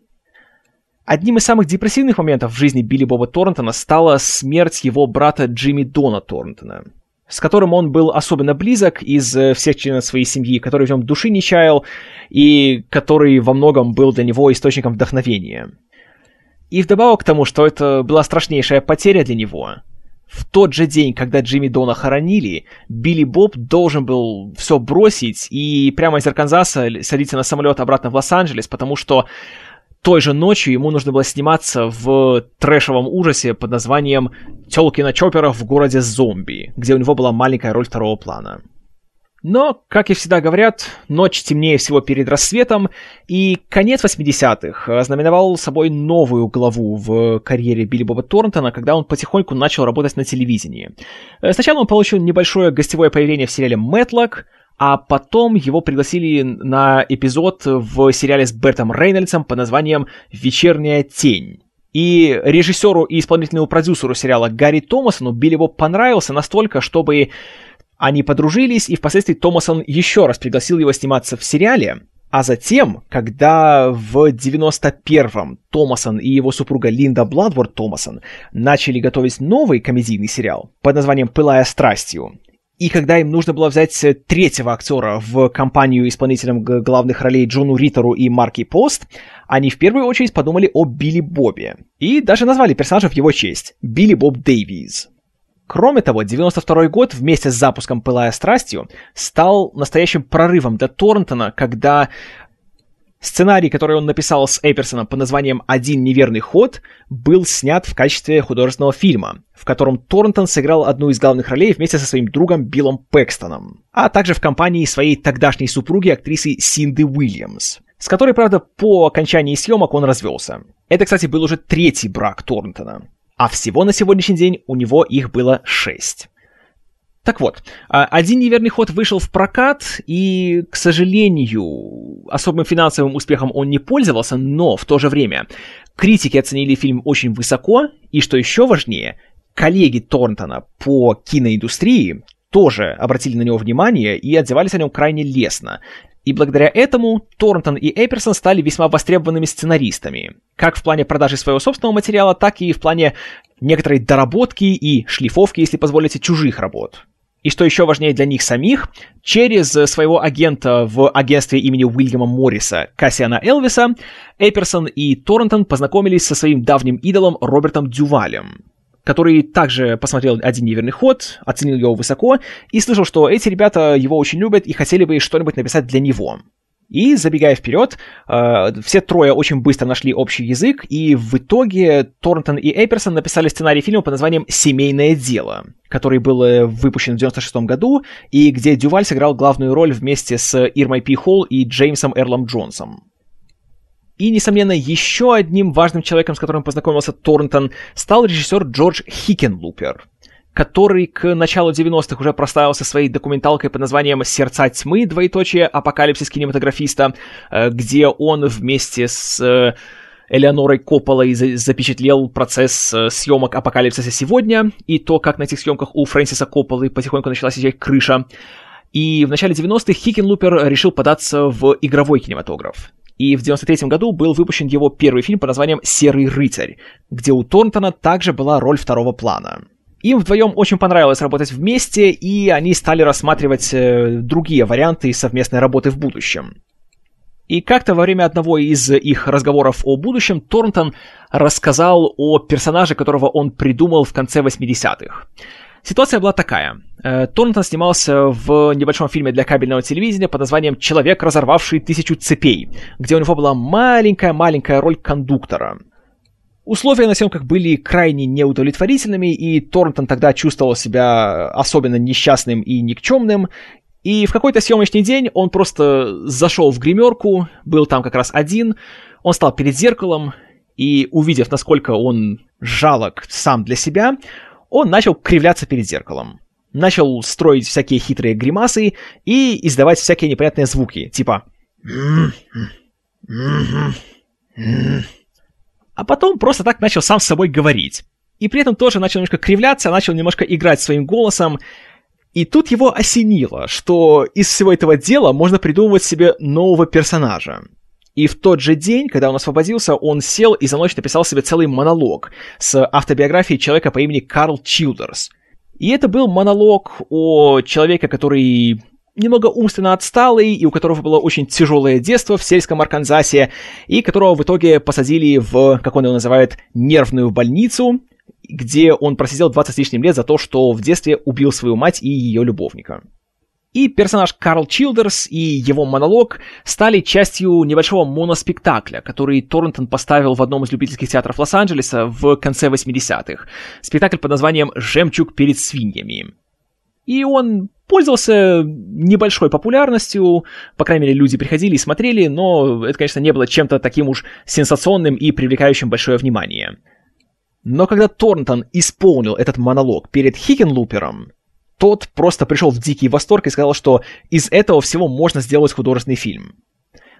Одним из самых депрессивных моментов в жизни Билли Боба Торнтона стала смерть его брата Джимми Дона Торнтона. С которым он был особенно близок из э, всех членов своей семьи, который в нем души не чаял и который во многом был для него источником вдохновения. И вдобавок к тому, что это была страшнейшая потеря для него, в тот же день, когда Джимми Дона хоронили, Билли Боб должен был все бросить и прямо из Арканзаса садиться на самолет обратно в Лос-Анджелес, потому что той же ночью ему нужно было сниматься в трэшевом ужасе под названием «Телки на чоперах в городе зомби», где у него была маленькая роль второго плана. Но, как и всегда говорят, ночь темнее всего перед рассветом, и конец 80-х ознаменовал собой новую главу в карьере Билли Боба Торнтона, когда он потихоньку начал работать на телевидении. Сначала он получил небольшое гостевое появление в сериале «Мэтлок», а потом его пригласили на эпизод в сериале с Бертом Рейнольдсом под названием «Вечерняя тень». И режиссеру и исполнительному продюсеру сериала Гарри Томасону Билли Боб понравился настолько, чтобы они подружились, и впоследствии Томасон еще раз пригласил его сниматься в сериале. А затем, когда в 91-м Томасон и его супруга Линда Бладворд Томасон начали готовить новый комедийный сериал под названием «Пылая страстью», и когда им нужно было взять третьего актера в компанию исполнителям главных ролей Джону Риттеру и Марки Пост, они в первую очередь подумали о Билли Бобе. И даже назвали персонажа в его честь – Билли Боб Дэйвиз. Кроме того, 92 год вместе с запуском «Пылая страстью» стал настоящим прорывом для Торнтона, когда Сценарий, который он написал с Эперсоном под названием «Один неверный ход», был снят в качестве художественного фильма, в котором Торнтон сыграл одну из главных ролей вместе со своим другом Биллом Пэкстоном, а также в компании своей тогдашней супруги актрисы Синды Уильямс, с которой, правда, по окончании съемок он развелся. Это, кстати, был уже третий брак Торнтона. А всего на сегодняшний день у него их было шесть. Так вот, а, один неверный ход вышел в прокат, и, к сожалению, особым финансовым успехом он не пользовался, но в то же время критики оценили фильм очень высоко, и, что еще важнее, коллеги Торнтона по киноиндустрии тоже обратили на него внимание и отзывались о нем крайне лестно. И благодаря этому Торнтон и Эперсон стали весьма востребованными сценаристами, как в плане продажи своего собственного материала, так и в плане некоторой доработки и шлифовки, если позволите, чужих работ. И что еще важнее для них самих, через своего агента в агентстве имени Уильяма Морриса, Кассиана Элвиса, Эперсон и Торрентон познакомились со своим давним идолом Робертом Дювалем, который также посмотрел «Один неверный ход», оценил его высоко и слышал, что эти ребята его очень любят и хотели бы что-нибудь написать для него. И, забегая вперед, э, все трое очень быстро нашли общий язык, и в итоге Торнтон и Эперсон написали сценарий фильма под названием «Семейное дело», который был э, выпущен в 96 году, и где Дюваль сыграл главную роль вместе с Ирмой Пи Холл и Джеймсом Эрлом Джонсом. И, несомненно, еще одним важным человеком, с которым познакомился Торнтон, стал режиссер Джордж Хикенлупер — который к началу 90-х уже прославился своей документалкой под названием «Сердца тьмы. Двоеточие. Апокалипсис кинематографиста», э, где он вместе с э, Элеонорой Копполой запечатлел процесс э, съемок «Апокалипсиса сегодня» и то, как на этих съемках у Фрэнсиса Копполы потихоньку начала сидеть крыша. И в начале 90-х Хикенлупер решил податься в игровой кинематограф. И в 93 году был выпущен его первый фильм под названием «Серый рыцарь», где у Торнтона также была роль второго плана. Им вдвоем очень понравилось работать вместе, и они стали рассматривать э, другие варианты совместной работы в будущем. И как-то во время одного из их разговоров о будущем Торнтон рассказал о персонаже, которого он придумал в конце 80-х. Ситуация была такая. Э, Торнтон снимался в небольшом фильме для кабельного телевидения под названием «Человек, разорвавший тысячу цепей», где у него была маленькая-маленькая роль кондуктора – Условия на съемках были крайне неудовлетворительными, и Торнтон тогда чувствовал себя особенно несчастным и никчемным, и в какой-то съемочный день он просто зашел в гримерку, был там как раз один, он стал перед зеркалом, и увидев, насколько он жалок сам для себя, он начал кривляться перед зеркалом. Начал строить всякие хитрые гримасы и издавать всякие непонятные звуки, типа а потом просто так начал сам с собой говорить. И при этом тоже начал немножко кривляться, начал немножко играть своим голосом. И тут его осенило, что из всего этого дела можно придумывать себе нового персонажа. И в тот же день, когда он освободился, он сел и за ночь написал себе целый монолог с автобиографией человека по имени Карл Чилдерс. И это был монолог о человеке, который немного умственно отсталый, и у которого было очень тяжелое детство в сельском Арканзасе, и которого в итоге посадили в, как он его называет, нервную больницу, где он просидел 20 с лишним лет за то, что в детстве убил свою мать и ее любовника. И персонаж Карл Чилдерс и его монолог стали частью небольшого моноспектакля, который Торнтон поставил в одном из любительских театров Лос-Анджелеса в конце 80-х. Спектакль под названием «Жемчуг перед свиньями». И он пользовался небольшой популярностью, по крайней мере, люди приходили и смотрели, но это, конечно, не было чем-то таким уж сенсационным и привлекающим большое внимание. Но когда Торнтон исполнил этот монолог перед Хикенлупером, тот просто пришел в дикий восторг и сказал, что из этого всего можно сделать художественный фильм.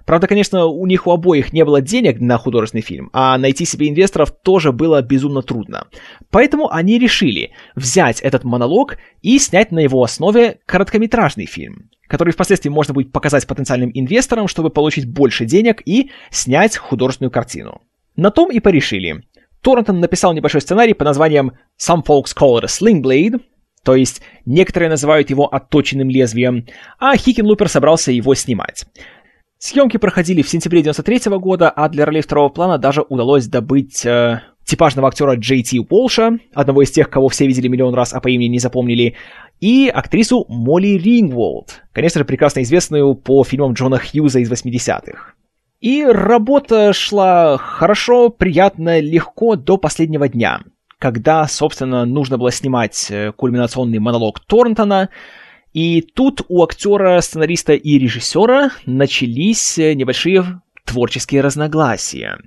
Правда, конечно, у них у обоих не было денег на художественный фильм, а найти себе инвесторов тоже было безумно трудно. Поэтому они решили взять этот монолог и снять на его основе короткометражный фильм, который впоследствии можно будет показать потенциальным инвесторам, чтобы получить больше денег и снять художественную картину. На том и порешили. Торнтон написал небольшой сценарий под названием «Some folks call it a sling blade», то есть некоторые называют его отточенным лезвием, а Хикенлупер собрался его снимать. Съемки проходили в сентябре 93 -го года, а для ролей второго плана даже удалось добыть э, типажного актера Джей Ти Уолша, одного из тех, кого все видели миллион раз, а по имени не запомнили, и актрису Молли Рингволд, конечно же, прекрасно известную по фильмам Джона Хьюза из 80-х. И работа шла хорошо, приятно, легко до последнего дня — когда, собственно, нужно было снимать э, кульминационный монолог Торнтона, и тут у актера, сценариста и режиссера начались э, небольшие творческие разногласия.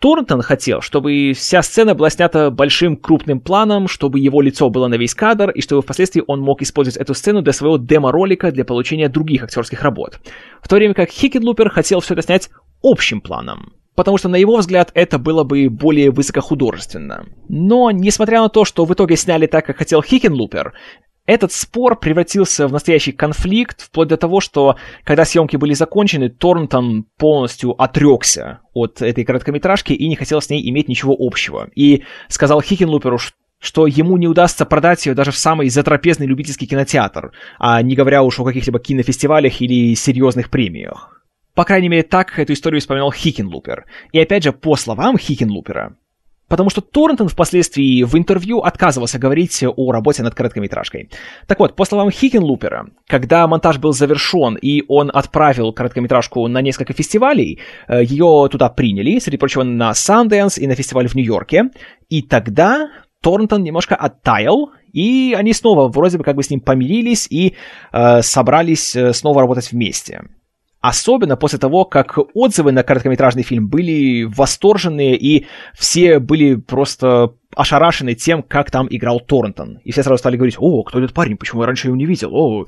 Торнтон хотел, чтобы вся сцена была снята большим крупным планом, чтобы его лицо было на весь кадр, и чтобы впоследствии он мог использовать эту сцену для своего демо-ролика для получения других актерских работ. В то время как Хикенлупер хотел все это снять общим планом потому что, на его взгляд, это было бы более высокохудожественно. Но, несмотря на то, что в итоге сняли так, как хотел Хикенлупер, этот спор превратился в настоящий конфликт, вплоть до того, что, когда съемки были закончены, Торнтон полностью отрекся от этой короткометражки и не хотел с ней иметь ничего общего. И сказал Хикенлуперу, что ему не удастся продать ее даже в самый затрапезный любительский кинотеатр, а не говоря уж о каких-либо кинофестивалях или серьезных премиях. По крайней мере, так эту историю вспоминал Хикенлупер. И опять же, по словам Хикенлупера, потому что Торнтон впоследствии в интервью отказывался говорить о работе над короткометражкой. Так вот, по словам Хикенлупера, когда монтаж был завершен и он отправил короткометражку на несколько фестивалей, э, ее туда приняли, среди прочего, на Sundance и на фестиваль в Нью-Йорке, и тогда Торнтон немножко оттаял, и они снова вроде бы как бы с ним помирились и э, собрались э, снова работать вместе. Особенно после того, как отзывы на короткометражный фильм были восторженные, и все были просто ошарашены тем, как там играл Торнтон. И все сразу стали говорить, о, кто этот парень, почему я раньше его не видел, о.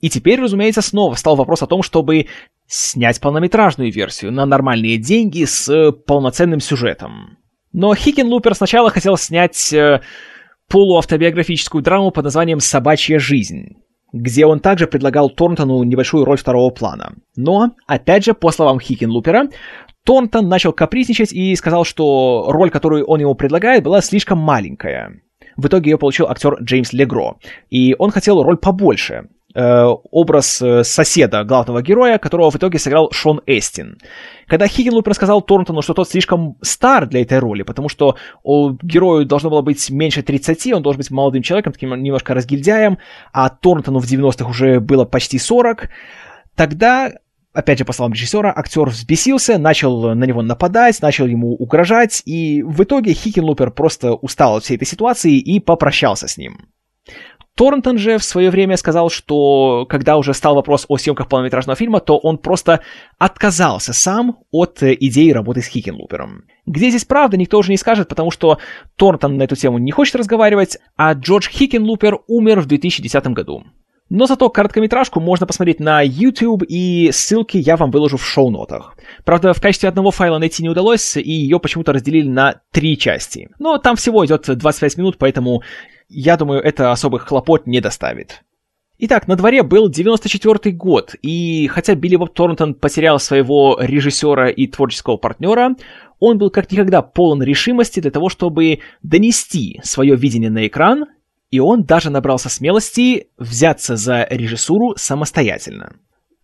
И теперь, разумеется, снова стал вопрос о том, чтобы снять полнометражную версию на нормальные деньги с полноценным сюжетом. Но Хикенлупер сначала хотел снять э, полуавтобиографическую драму под названием «Собачья жизнь» где он также предлагал Торнтону небольшую роль второго плана. Но, опять же, по словам Хикенлупера, Торнтон начал капризничать и сказал, что роль, которую он ему предлагает, была слишком маленькая. В итоге ее получил актер Джеймс Легро, и он хотел роль побольше. Э, образ э, соседа главного героя, которого в итоге сыграл Шон Эстин. Когда Хиггенлуп рассказал Торнтону, что тот слишком стар для этой роли, потому что у герою должно было быть меньше 30, он должен быть молодым человеком, таким немножко разгильдяем, а Торнтону в 90-х уже было почти 40, тогда опять же, по словам режиссера, актер взбесился, начал на него нападать, начал ему угрожать, и в итоге Хикенлупер просто устал от всей этой ситуации и попрощался с ним. Торнтон же в свое время сказал, что когда уже стал вопрос о съемках полнометражного фильма, то он просто отказался сам от э, идеи работы с Хикенлупером. Где здесь правда, никто уже не скажет, потому что Торнтон на эту тему не хочет разговаривать, а Джордж Хикенлупер умер в 2010 году. Но зато короткометражку можно посмотреть на YouTube, и ссылки я вам выложу в шоу-нотах. Правда, в качестве одного файла найти не удалось, и ее почему-то разделили на три части. Но там всего идет 25 минут, поэтому я думаю, это особых хлопот не доставит. Итак, на дворе был 94 год, и хотя Билли Боб Торнтон потерял своего режиссера и творческого партнера, он был как никогда полон решимости для того, чтобы донести свое видение на экран И он даже набрался смелости взяться за режиссуру самостоятельно.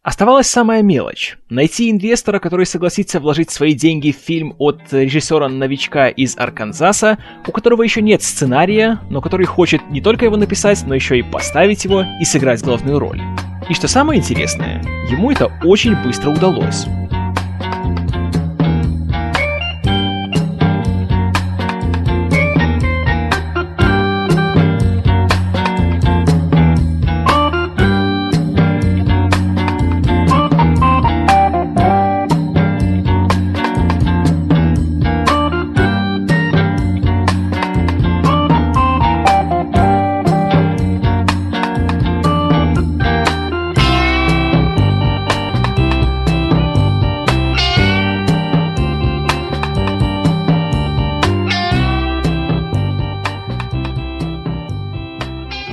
Оставалась самая мелочь — найти инвестора, который согласится вложить свои деньги в фильм от режиссера-новичка из Арканзаса, у которого еще нет сценария, но который хочет не только его написать, но еще и поставить его и сыграть главную роль. И что самое интересное, ему это очень быстро удалось.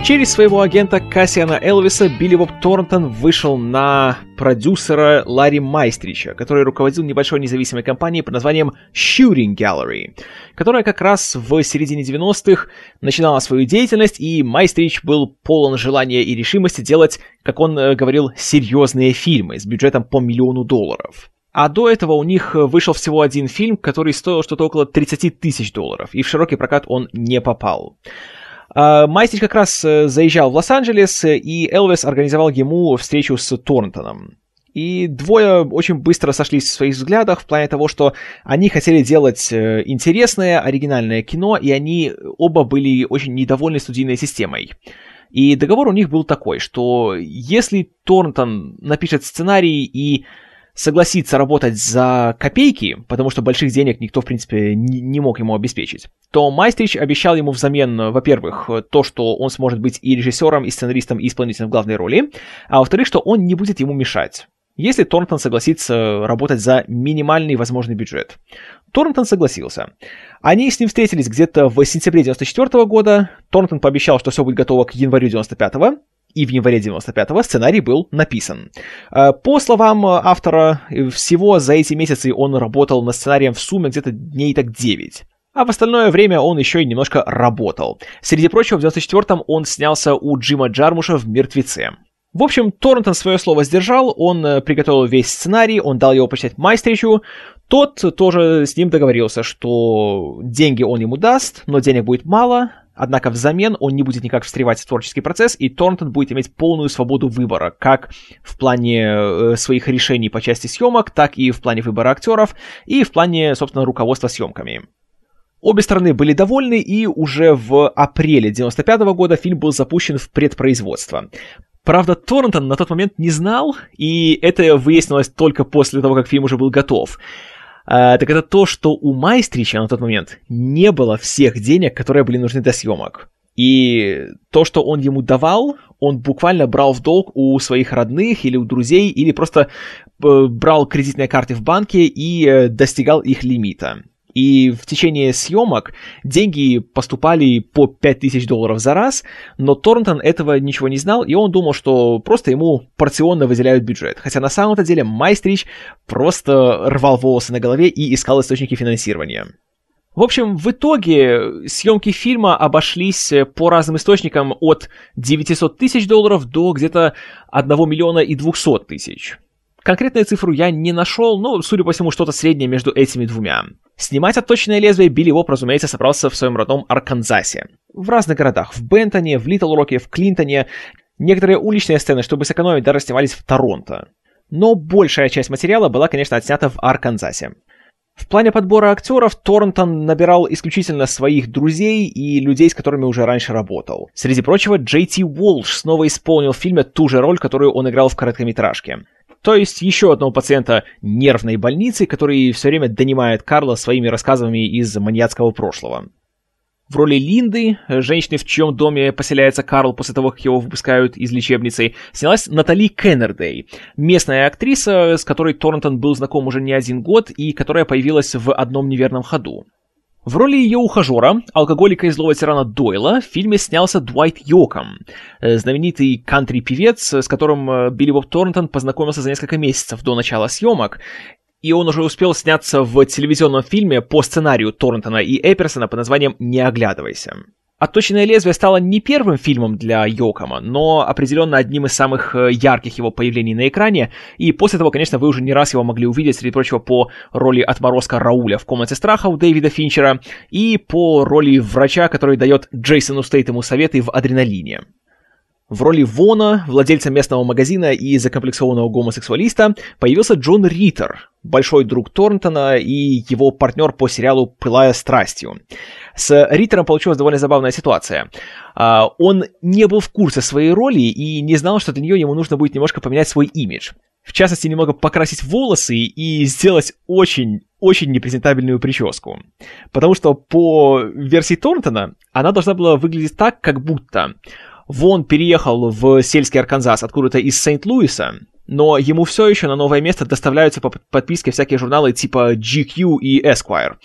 Через своего агента Кассиана Элвиса Билли Боб Торнтон вышел на продюсера Ларри Майстрича, который руководил небольшой независимой компанией под названием Shooting Gallery, которая как раз в середине 90-х начинала свою деятельность, и Майстрич был полон желания и решимости делать, как он э, говорил, серьезные фильмы с бюджетом по миллиону долларов. А до этого у них вышел всего один фильм, который стоил что-то около 30 тысяч долларов, и в широкий прокат он не попал. А, Майстич как раз э, заезжал в Лос-Анджелес, и Элвис организовал ему встречу с Торнтоном. И двое очень быстро сошлись в своих взглядах в плане того, что они хотели делать э, интересное, оригинальное кино, и они оба были очень недовольны студийной системой. И договор у них был такой, что если Торнтон напишет сценарий и согласится работать за копейки, потому что больших денег никто, в принципе, не, не мог ему обеспечить, то Майстрич обещал ему взамен, во-первых, то, что он сможет быть и режиссером, и сценаристом, и исполнителем главной роли, а во-вторых, что он не будет ему мешать если Торнтон согласится работать за минимальный возможный бюджет. Торнтон согласился. Они с ним встретились где-то в сентябре 94 года. Торнтон пообещал, что все будет готово к январю 95 и в январе 95-го сценарий был написан. Э, по словам автора, всего за эти месяцы он работал над сценарием в сумме где-то дней так 9. А в остальное время он еще и немножко работал. Среди прочего, в 94-м он снялся у Джима Джармуша в «Мертвеце». В общем, Торнтон свое слово сдержал, он э, приготовил весь сценарий, он дал его почитать Майстричу. Тот тоже с ним договорился, что деньги он ему даст, но денег будет мало, Однако взамен он не будет никак встревать в творческий процесс, и Торнтон будет иметь полную свободу выбора, как в плане э, своих решений по части съемок, так и в плане выбора актеров, и в плане, собственно, руководства съемками. Обе стороны были довольны, и уже в апреле 95 года фильм был запущен в предпроизводство. Правда, Торнтон на тот момент не знал, и это выяснилось только после того, как фильм уже был готов а, так это то, что у Майстрича на тот момент не было всех денег, которые были нужны для съемок. И то, что он ему давал, он буквально брал в долг у своих родных или у друзей, или просто э, брал кредитные карты в банке и э, достигал их лимита. И в течение съемок деньги поступали по 5000 долларов за раз, но Торнтон этого ничего не знал, и он думал, что просто ему порционно выделяют бюджет. Хотя на самом-то деле Майстрич просто рвал волосы на голове и искал источники финансирования. В общем, в итоге съемки фильма обошлись по разным источникам от 900 тысяч долларов до где-то 1 миллиона и 200 тысяч. Конкретную цифру я не нашел, но, судя по всему, что-то среднее между этими двумя. Снимать отточенное лезвие Билли Воп, разумеется, собрался в своем родном Арканзасе. В разных городах. В Бентоне, в Литл Роке, в Клинтоне. Некоторые уличные сцены, чтобы сэкономить, даже снимались в Торонто. Но большая часть материала была, конечно, отснята в Арканзасе. В плане подбора актеров Торнтон набирал исключительно своих друзей и людей, с которыми уже раньше работал. Среди прочего, Джей Ти Уолш снова исполнил в фильме ту же роль, которую он играл в короткометражке. То есть еще одного пациента нервной больницы, который все время донимает Карла своими рассказами из маньяцкого прошлого. В роли Линды, женщины, в чьем доме поселяется Карл после того, как его выпускают из лечебницы, снялась Натали Кеннердей, местная актриса, с которой Торнтон был знаком уже не один год и которая появилась в «Одном неверном ходу». В роли ее ухажера, алкоголика и злого тирана Дойла, в фильме снялся Дуайт Йоком, э, знаменитый кантри-певец, с которым э, Билли Боб Торнтон познакомился за несколько месяцев до начала съемок, и он уже успел сняться в телевизионном фильме по сценарию Торнтона и Эперсона под названием «Не оглядывайся». «Отточенное лезвие» стало не первым фильмом для Йокома, но определенно одним из самых э, ярких его появлений на экране, и после того, конечно, вы уже не раз его могли увидеть, среди прочего, по роли отморозка Рауля в «Комнате страха» у Дэвида Финчера и по роли врача, который дает Джейсону Стейтему советы в «Адреналине». В роли Вона, владельца местного магазина и закомплексованного гомосексуалиста, появился Джон Риттер, большой друг Торнтона и его партнер по сериалу «Пылая страстью». С Риттером получилась довольно забавная ситуация. А, он не был в курсе своей роли и не знал, что для нее ему нужно будет немножко поменять свой имидж. В частности, немного покрасить волосы и сделать очень очень непрезентабельную прическу. Потому что по версии Торнтона она должна была выглядеть так, как будто Вон переехал в сельский Арканзас откуда-то из Сент-Луиса, но ему все еще на новое место доставляются по подписке всякие журналы типа GQ и Esquire.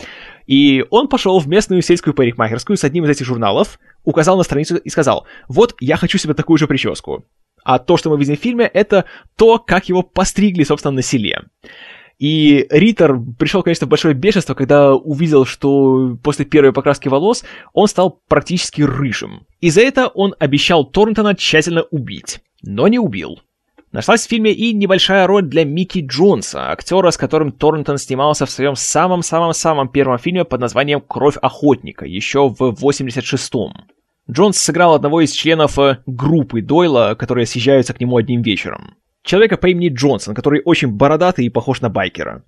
И он пошел в местную сельскую парикмахерскую с одним из этих журналов, указал на страницу и сказал, вот, я хочу себе такую же прическу. А то, что мы видим в фильме, это то, как его постригли, собственно, на селе. И Риттер пришел, конечно, в большое бешенство, когда увидел, что после первой покраски волос он стал практически рыжим. И за это он обещал Торнтона тщательно убить, но не убил. Нашлась в фильме и небольшая роль для Микки Джонса, актера, с которым Торнтон снимался в своем самом-самом-самом первом фильме под названием «Кровь охотника» еще в 86-м. Джонс сыграл одного из членов э, группы Дойла, которые съезжаются к нему одним вечером. Человека по имени Джонсон, который очень бородатый и похож на байкера.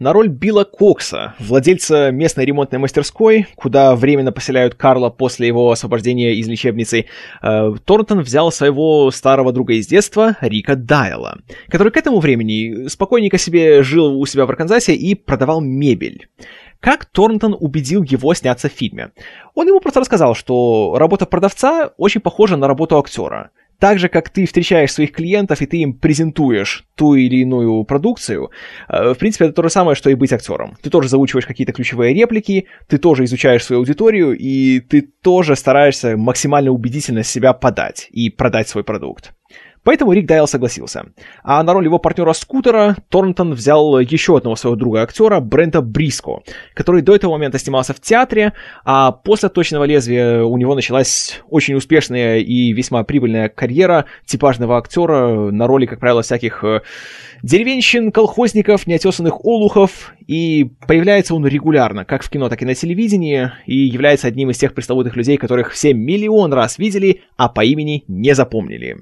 На роль Билла Кокса, владельца местной ремонтной мастерской, куда временно поселяют Карла после его освобождения из лечебницы, э, Торнтон взял своего старого друга из детства, Рика Дайла, который к этому времени спокойненько себе жил у себя в Арканзасе и продавал мебель. Как Торнтон убедил его сняться в фильме? Он ему просто рассказал, что работа продавца очень похожа на работу актера – так же, как ты встречаешь своих клиентов и ты им презентуешь ту или иную продукцию, э, в принципе, это то же самое, что и быть актером. Ты тоже заучиваешь какие-то ключевые реплики, ты тоже изучаешь свою аудиторию, и ты тоже стараешься максимально убедительно себя подать и продать свой продукт. Поэтому Рик Дайл согласился. А на роль его партнера Скутера Торнтон взял еще одного своего друга-актера Брента Бриско, который до этого момента снимался в театре, а после «Точного лезвия» у него началась очень успешная и весьма прибыльная карьера типажного актера на роли, как правило, всяких э, деревенщин, колхозников, неотесанных олухов, и появляется он регулярно, как в кино, так и на телевидении, и является одним из тех пресловутых людей, которых все миллион раз видели, а по имени не запомнили.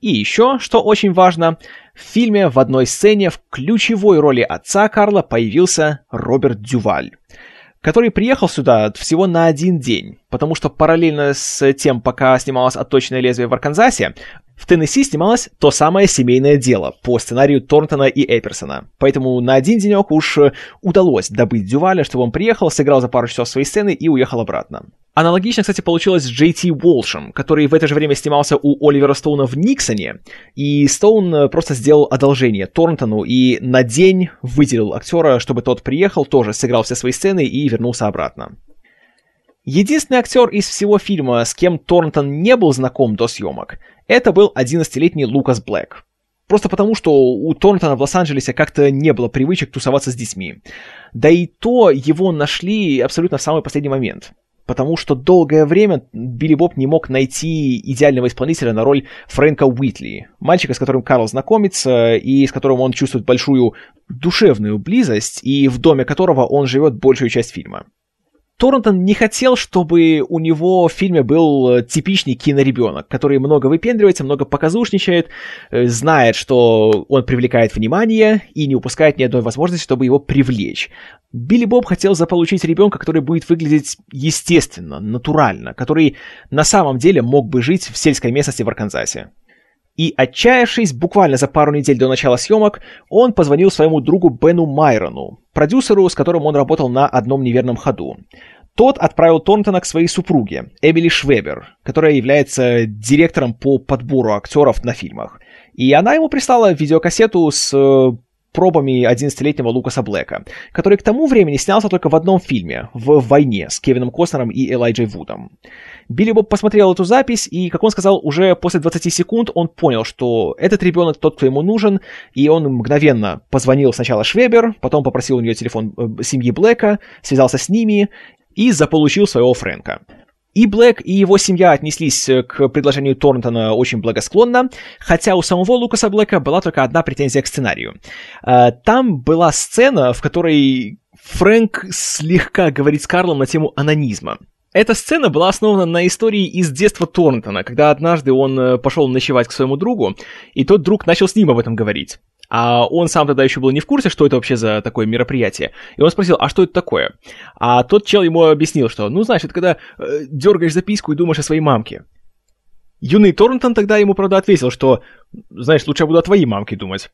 И еще, что очень важно, в фильме в одной сцене в ключевой роли отца Карла появился Роберт Дюваль, который приехал сюда всего на один день, потому что параллельно с тем, пока снималось «Отточенное лезвие» в Арканзасе, в Теннесси снималось то самое семейное дело по сценарию Торнтона и Эперсона. Поэтому на один денек уж удалось добыть Дюваля, чтобы он приехал, сыграл за пару часов свои сцены и уехал обратно. Аналогично, кстати, получилось с Джей Ти Уолшем, который в это же время снимался у Оливера Стоуна в Никсоне, и Стоун э, просто сделал одолжение Торнтону и на день выделил актера, чтобы тот приехал, тоже сыграл все свои сцены и вернулся обратно. Единственный актер из всего фильма, с кем Торнтон не был знаком до съемок, это был 11-летний Лукас Блэк. Просто потому, что у Торнтона в Лос-Анджелесе как-то не было привычек тусоваться с детьми. Да и то его нашли абсолютно в самый последний момент потому что долгое время Билли Боб не мог найти идеального исполнителя на роль Фрэнка Уитли, мальчика, с которым Карл знакомится и с которым он чувствует большую душевную близость, и в доме которого он живет большую часть фильма. Торнтон не хотел, чтобы у него в фильме был типичный киноребенок, который много выпендривается, много показушничает, э, знает, что он привлекает внимание и не упускает ни одной возможности, чтобы его привлечь. Билли Боб хотел заполучить ребенка, который будет выглядеть естественно, натурально, который на самом деле мог бы жить в сельской местности в Арканзасе. И отчаявшись буквально за пару недель до начала съемок, он позвонил своему другу Бену Майрону, продюсеру, с которым он работал на одном неверном ходу. Тот отправил Торнтона к своей супруге, Эмили Швебер, которая является директором по подбору актеров на фильмах. И она ему прислала видеокассету с э, пробами 11-летнего Лукаса Блэка, который к тому времени снялся только в одном фильме, в «Войне» с Кевином Костнером и Элайджей Вудом. Билли Боб посмотрел эту запись, и, как он сказал, уже после 20 секунд он понял, что этот ребенок тот, кто ему нужен, и он мгновенно позвонил сначала Швебер, потом попросил у нее телефон э, семьи Блэка, связался с ними и заполучил своего Фрэнка. И Блэк, и его семья отнеслись к предложению Торнтона очень благосклонно, хотя у самого Лукаса Блэка была только одна претензия к сценарию. Э, там была сцена, в которой Фрэнк слегка говорит с Карлом на тему анонизма. Эта сцена была основана на истории из детства Торнтона, когда однажды он э, пошел ночевать к своему другу, и тот друг начал с ним об этом говорить. А он сам тогда еще был не в курсе, что это вообще за такое мероприятие. И он спросил, а что это такое? А тот чел ему объяснил, что, ну, значит, когда э, дергаешь записку и думаешь о своей мамке. Юный Торнтон тогда ему, правда, ответил, что, знаешь, лучше я буду о твоей мамке думать.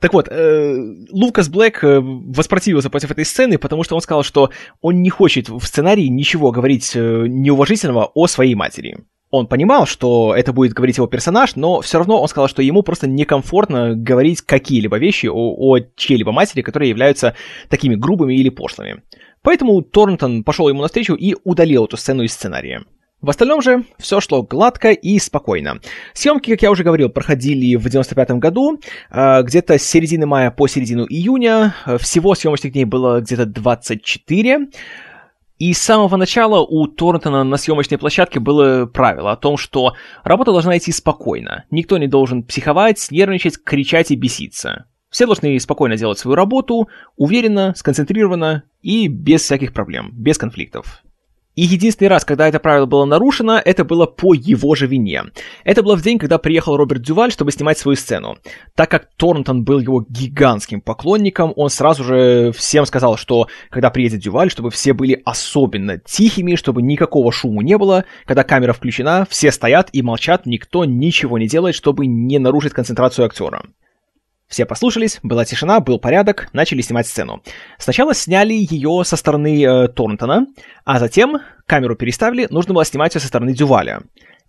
Так вот, э, Лукас Блэк э, воспротивился против этой сцены, потому что он сказал, что он не хочет в сценарии ничего говорить э, неуважительного о своей матери. Он понимал, что это будет говорить его персонаж, но все равно он сказал, что ему просто некомфортно говорить какие-либо вещи о, о чьей-либо матери, которые являются такими грубыми или пошлыми. Поэтому Торнтон пошел ему навстречу и удалил эту сцену из сценария. В остальном же все шло гладко и спокойно. Съемки, как я уже говорил, проходили в 95 году, э, где-то с середины мая по середину июня. Всего съемочных дней было где-то 24. И с самого начала у Торнтона на съемочной площадке было правило о том, что работа должна идти спокойно. Никто не должен психовать, нервничать, кричать и беситься. Все должны спокойно делать свою работу, уверенно, сконцентрированно и без всяких проблем, без конфликтов. И единственный раз, когда это правило было нарушено, это было по его же вине. Это было в день, когда приехал Роберт Дюваль, чтобы снимать свою сцену. Так как Торнтон был его гигантским поклонником, он сразу же всем сказал, что когда приедет Дюваль, чтобы все были особенно тихими, чтобы никакого шума не было. Когда камера включена, все стоят и молчат, никто ничего не делает, чтобы не нарушить концентрацию актера. Все послушались, была тишина, был порядок, начали снимать сцену. Сначала сняли ее со стороны э, Торнтона, а затем камеру переставили, нужно было снимать ее со стороны Дюваля.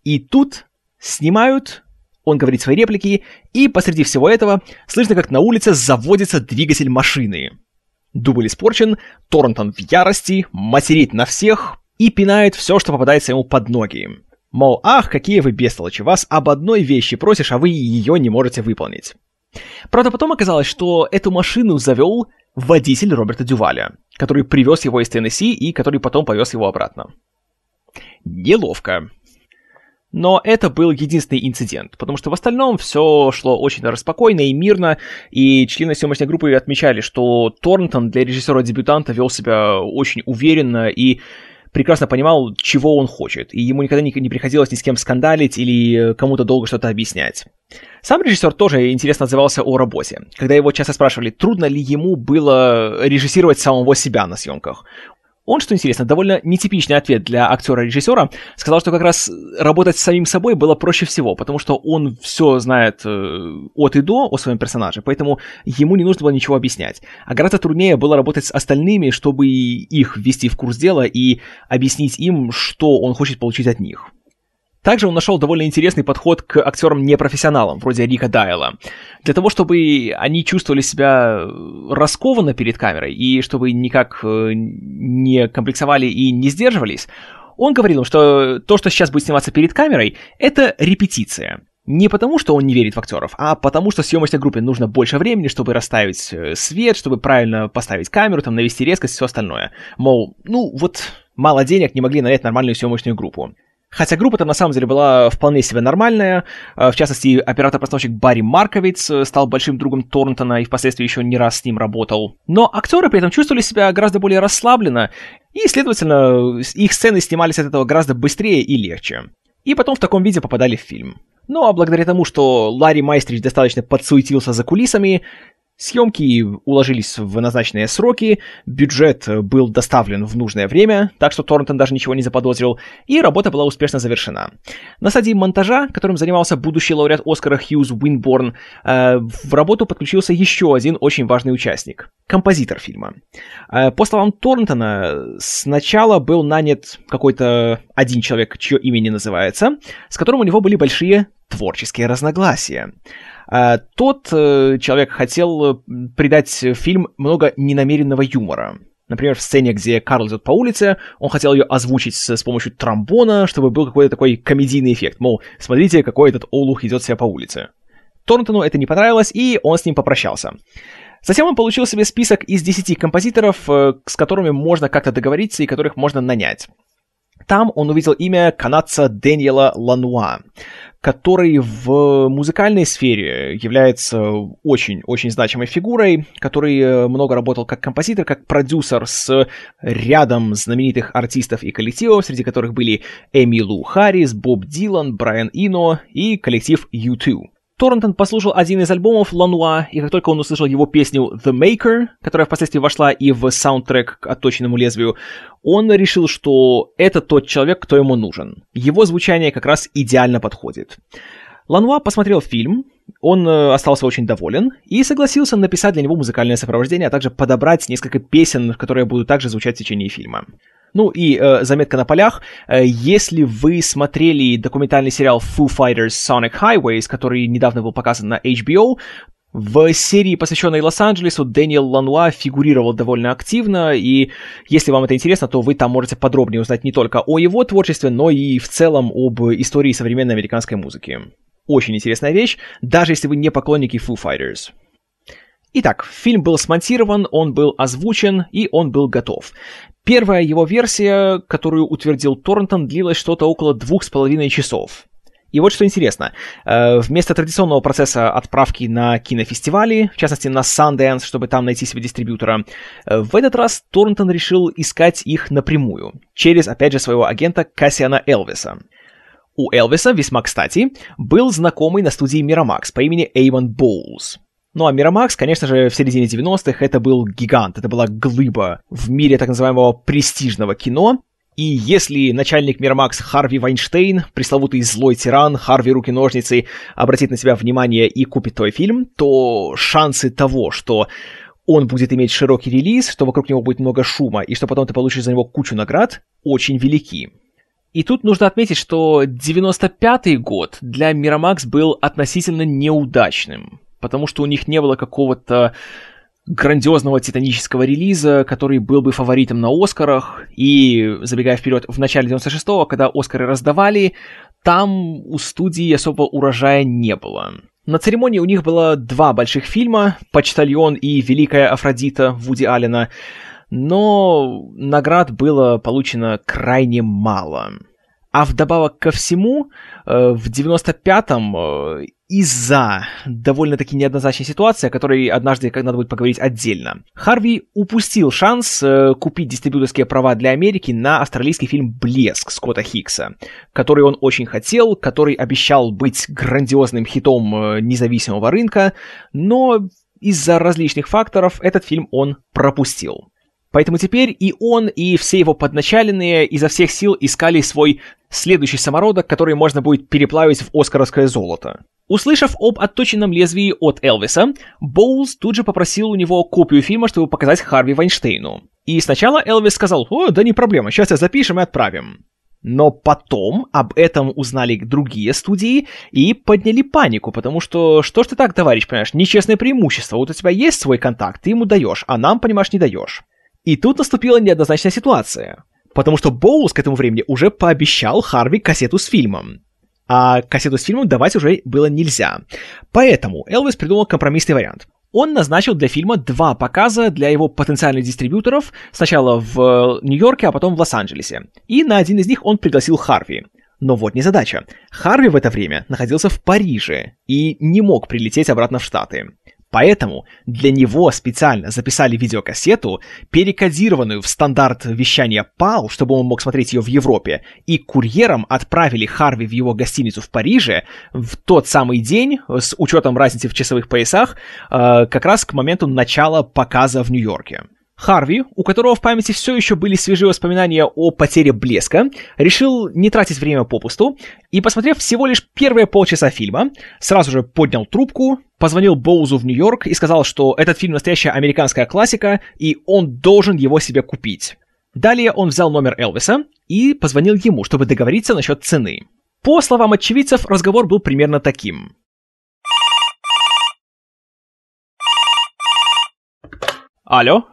И тут снимают, он говорит свои реплики, и посреди всего этого слышно, как на улице заводится двигатель машины. Дубль испорчен, Торнтон в ярости, материт на всех и пинает все, что попадается ему под ноги. Мол, ах, какие вы бестолочи, вас об одной вещи просишь, а вы ее не можете выполнить. Правда, потом оказалось, что эту машину завел водитель Роберта Дюваля, который привез его из Теннесси и который потом повез его обратно. Неловко. Но это был единственный инцидент, потому что в остальном все шло очень распокойно и мирно, и члены съемочной группы отмечали, что Торнтон для режиссера-дебютанта вел себя очень уверенно и прекрасно понимал, чего он хочет, и ему никогда не, приходилось ни с кем скандалить или кому-то долго что-то объяснять. Сам режиссер тоже интересно отзывался о работе. Когда его часто спрашивали, трудно ли ему было режиссировать самого себя на съемках, он, что интересно, довольно нетипичный ответ для актера-режиссера, сказал, что как раз работать с самим собой было проще всего, потому что он все знает э, от и до о своем персонаже, поэтому ему не нужно было ничего объяснять. А гораздо труднее было работать с остальными, чтобы их ввести в курс дела и объяснить им, что он хочет получить от них. Также он нашел довольно интересный подход к актерам-непрофессионалам, вроде Рика Дайла. Для того, чтобы они чувствовали себя раскованно перед камерой, и чтобы никак э, не комплексовали и не сдерживались, он говорил, что то, что сейчас будет сниматься перед камерой, это репетиция. Не потому, что он не верит в актеров, а потому, что съемочной группе нужно больше времени, чтобы расставить э, свет, чтобы правильно поставить камеру, там, навести резкость и все остальное. Мол, ну вот мало денег, не могли нанять нормальную съемочную группу. Хотя группа-то на самом деле была вполне себе нормальная. Э, в частности, оператор-постановщик Барри Марковиц э, стал большим другом Торнтона и впоследствии еще не раз с ним работал. Но актеры при этом чувствовали себя гораздо более расслабленно, и, следовательно, их сцены снимались от этого гораздо быстрее и легче. И потом в таком виде попадали в фильм. Ну а благодаря тому, что Ларри Майстрич достаточно подсуетился за кулисами, Съемки уложились в назначенные сроки, бюджет был доставлен в нужное время, так что Торнтон даже ничего не заподозрил, и работа была успешно завершена. На стадии монтажа, которым занимался будущий лауреат Оскара Хьюз Уинборн, э, в работу подключился еще один очень важный участник — композитор фильма. Э, по словам Торнтона, сначала был нанят какой-то один человек, чье имя не называется, с которым у него были большие творческие разногласия. А, тот э, человек хотел э, придать фильм много ненамеренного юмора. Например, в сцене, где Карл идет по улице, он хотел ее озвучить с, с помощью тромбона, чтобы был какой-то такой комедийный эффект. Мол, смотрите, какой этот олух идет себя по улице. Торнтону это не понравилось, и он с ним попрощался. Затем он получил себе список из 10 композиторов, э, с которыми можно как-то договориться и которых можно нанять. там он увидел имя канадца Дэниела Лануа, который в музыкальной сфере является очень-очень значимой фигурой, который э, много работал как композитор, как продюсер с рядом знаменитых артистов и коллективов, среди которых были Эми Лу Харрис, Боб Дилан, Брайан Ино и коллектив U2. Торрентон послушал один из альбомов Лануа, и как только он услышал его песню The Maker, которая впоследствии вошла и в саундтрек к «Отточенному лезвию», он решил, что это тот человек, кто ему нужен. Его звучание как раз идеально подходит. Лануа посмотрел фильм, он э, остался очень доволен и согласился написать для него музыкальное сопровождение, а также подобрать несколько песен, которые будут также звучать в течение фильма. Ну и э, заметка на полях. Э, если вы смотрели документальный сериал Foo Fighters Sonic Highways, который недавно был показан на HBO, в серии, посвященной Лос-Анджелесу, Дэниел Лануа фигурировал довольно активно, и если вам это интересно, то вы там можете подробнее узнать не только о его творчестве, но и в целом об истории современной американской музыки. Очень интересная вещь, даже если вы не поклонники Foo Fighters. Итак, фильм был смонтирован, он был озвучен и он был готов. Первая его версия, которую утвердил Торнтон, длилась что-то около двух с половиной часов. И вот что интересно, э, вместо традиционного процесса отправки на кинофестивали, в частности на Sundance, чтобы там найти себе дистрибьютора, э, в этот раз Торнтон решил искать их напрямую, через, опять же, своего агента Кассиана Элвиса. У Элвиса, весьма кстати, был знакомый на студии Miramax по имени Эйвон Боулс. Ну а Miramax, конечно же, в середине 90-х это был гигант, это была глыба в мире так называемого престижного кино, и если начальник Мирмакс Харви Вайнштейн, пресловутый злой тиран, Харви руки-ножницы, обратит на себя внимание и купит твой фильм, то шансы того, что он будет иметь широкий релиз, что вокруг него будет много шума, и что потом ты получишь за него кучу наград, очень велики. И тут нужно отметить, что 95-й год для Miramax был относительно неудачным потому что у них не было какого-то грандиозного титанического релиза, который был бы фаворитом на Оскарах. И, забегая вперед, в начале 96-го, когда Оскары раздавали, там у студии особо урожая не было. На церемонии у них было два больших фильма «Почтальон» и «Великая Афродита» Вуди Аллена, но наград было получено крайне мало. А вдобавок ко всему, э, в 95-м э, из-за довольно-таки неоднозначной ситуации, о которой однажды надо будет поговорить отдельно, Харви упустил шанс э, купить дистрибьюторские права для Америки на австралийский фильм «Блеск» Скотта Хиггса, который он очень хотел, который обещал быть грандиозным хитом независимого рынка, но из-за различных факторов этот фильм он пропустил. Поэтому теперь и он, и все его подначаленные изо всех сил искали свой следующий самородок, который можно будет переплавить в оскаровское золото. Услышав об отточенном лезвии от Элвиса, Боулс тут же попросил у него копию фильма, чтобы показать Харви Вайнштейну. И сначала Элвис сказал, «О, да не проблема, сейчас я запишем и отправим». Но потом об этом узнали другие студии и подняли панику, потому что что ж ты так, товарищ, понимаешь, нечестное преимущество. Вот у тебя есть свой контакт, ты ему даешь, а нам, понимаешь, не даешь. И тут наступила неоднозначная ситуация, потому что Боулс к этому времени уже пообещал Харви кассету с фильмом. А кассету с фильмом давать уже было нельзя. Поэтому Элвис придумал компромиссный вариант. Он назначил для фильма два показа для его потенциальных дистрибьюторов, сначала в Нью-Йорке, а потом в Лос-Анджелесе. И на один из них он пригласил Харви. Но вот незадача. Харви в это время находился в Париже и не мог прилететь обратно в Штаты. Поэтому для него специально записали видеокассету, перекодированную в стандарт вещания PAL, чтобы он мог смотреть ее в Европе, и курьером отправили Харви в его гостиницу в Париже в тот самый день, с учетом разницы в часовых поясах, э, как раз к моменту начала показа в Нью-Йорке. Харви, у которого в памяти все еще были свежие воспоминания о потере блеска, решил не тратить время попусту и, посмотрев всего лишь первые полчаса фильма, сразу же поднял трубку, позвонил Боузу в Нью-Йорк и сказал, что этот фильм настоящая американская классика, и он должен его себе купить. Далее он взял номер Элвиса и позвонил ему, чтобы договориться насчет цены. По словам очевидцев, разговор был примерно таким. Алло?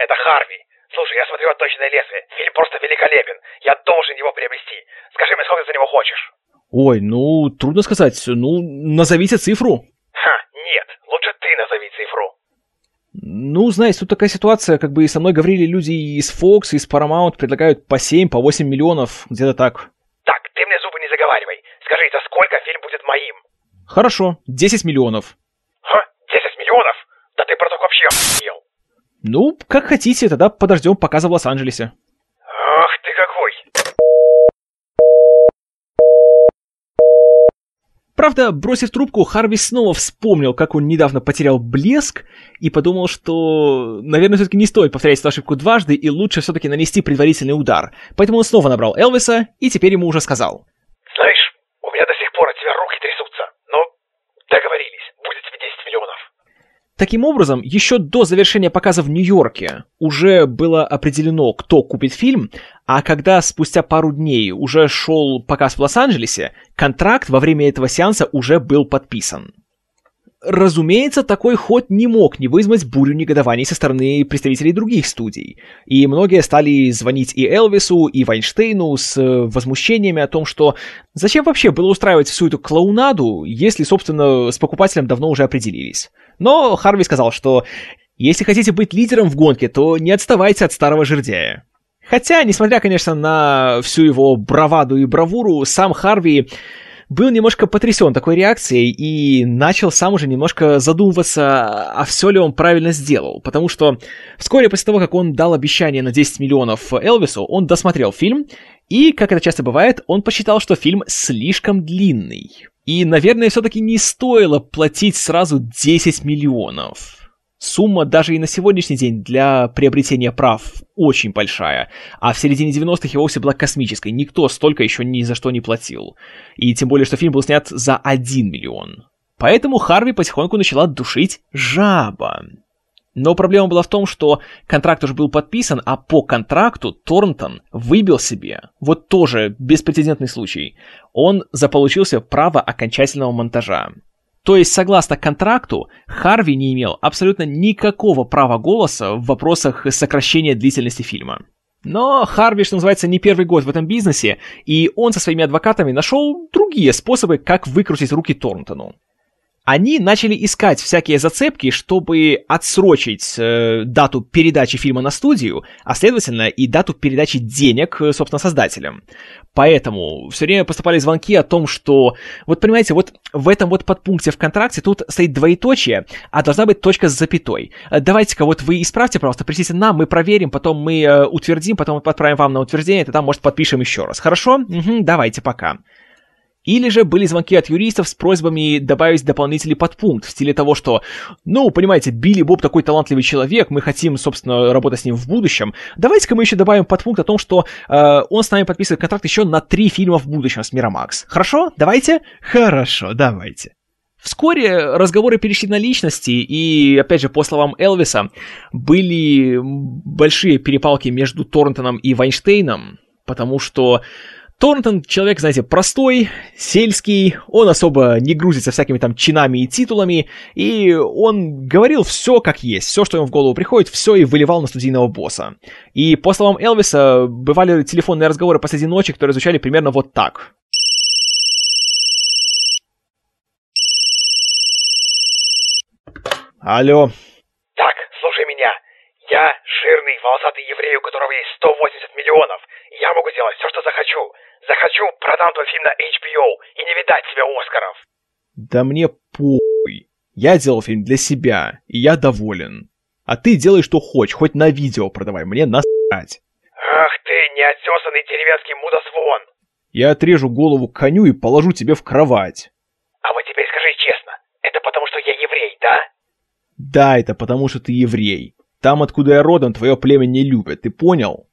Это Харви. Слушай, я смотрю «Отточенное лезвие». Фильм просто великолепен. Я должен его приобрести. Скажи мне, сколько ты за него хочешь? Ой, ну, трудно сказать. Ну, назовите цифру. Ха, нет. Лучше ты назови цифру. Ну, знаете, тут такая ситуация, как бы и со мной говорили люди из Fox, из Paramount, предлагают по 7, по 8 миллионов, где-то так. Так, ты мне зубы не заговаривай. Скажи, за сколько фильм будет моим? Хорошо, 10 миллионов. Ха, 10 миллионов? Да ты про вообще. Ну, как хотите, тогда подождем показа в Лос-Анджелесе. Ах ты какой! Правда, бросив трубку, Харви снова вспомнил, как он недавно потерял блеск, и подумал, что, наверное, все-таки не стоит повторять эту ошибку дважды, и лучше все-таки нанести предварительный удар. Поэтому он снова набрал Элвиса, и теперь ему уже сказал. Знаешь, у меня до сих пор от тебя руки трясутся, но договорились, будет тебе 10 миллионов. Таким образом, еще до завершения показа в Нью-Йорке уже было определено, кто купит фильм, а когда спустя пару дней уже шел показ в Лос-Анджелесе, контракт во время этого сеанса уже был подписан. Разумеется, такой ход не мог не вызвать бурю негодований со стороны представителей других студий. И многие стали звонить и Элвису, и Вайнштейну с э, возмущениями о том, что зачем вообще было устраивать всю эту клоунаду, если, собственно, с покупателем давно уже определились. Но Харви сказал, что если хотите быть лидером в гонке, то не отставайте от старого жердяя. Хотя, несмотря, конечно, на всю его браваду и бравуру, сам Харви был немножко потрясен такой реакцией и начал сам уже немножко задумываться, а все ли он правильно сделал. Потому что вскоре после того, как он дал обещание на 10 миллионов Элвису, он досмотрел фильм, и, как это часто бывает, он посчитал, что фильм слишком длинный. И, наверное, все-таки не стоило платить сразу 10 миллионов. Сумма даже и на сегодняшний день для приобретения прав очень большая, а в середине 90-х и вовсе была космической, никто столько еще ни за что не платил. И тем более, что фильм был снят за 1 миллион. Поэтому Харви потихоньку начала душить жаба. Но проблема была в том, что контракт уже был подписан, а по контракту Торнтон выбил себе, вот тоже беспрецедентный случай, он заполучился право окончательного монтажа. То есть, согласно контракту, Харви не имел абсолютно никакого права голоса в вопросах сокращения длительности фильма. Но Харви, что называется, не первый год в этом бизнесе, и он со своими адвокатами нашел другие способы, как выкрутить руки Торнтону они начали искать всякие зацепки, чтобы отсрочить э, дату передачи фильма на студию, а следовательно и дату передачи денег, э, собственно, создателям. Поэтому все время поступали звонки о том, что, вот понимаете, вот в этом вот подпункте в контракте тут стоит двоеточие, а должна быть точка с запятой. Э, давайте-ка вот вы исправьте, пожалуйста, пришлите нам, мы проверим, потом мы э, утвердим, потом отправим вам на утверждение, тогда, может, подпишем еще раз. Хорошо? Угу, давайте, пока. Или же были звонки от юристов с просьбами добавить дополнительный подпункт в стиле того, что, ну, понимаете, Билли Боб такой талантливый человек, мы хотим, собственно, работать с ним в будущем. Давайте-ка мы еще добавим подпункт о том, что э, он с нами подписывает контракт еще на три фильма в будущем с Мирамакс. Хорошо? Давайте? Хорошо, давайте. Вскоре разговоры перешли на личности, и, опять же, по словам Элвиса, были большие перепалки между Торнтоном и Вайнштейном, потому что Торнтон человек, знаете, простой, сельский, он особо не грузится всякими там чинами и титулами, и он говорил все как есть, все, что ему в голову приходит, все и выливал на студийного босса. И по словам Элвиса, бывали телефонные разговоры посреди ночи, которые звучали примерно вот так. Алло. Так, слушай меня. Я жирный волосатый еврей, у которого есть 180 миллионов. Я могу сделать все, что захочу. Захочу, продам твой фильм на HBO и не видать тебе Оскаров. Да мне похуй. Я делал фильм для себя, и я доволен. А ты делай, что хочешь, хоть на видео продавай, мне насрать. Ах ты, неотесанный деревенский мудосвон. Я отрежу голову коню и положу тебе в кровать. А вот теперь скажи честно, это потому что я еврей, да? Да, это потому что ты еврей. Там, откуда я родом, твое племя не любят, ты понял?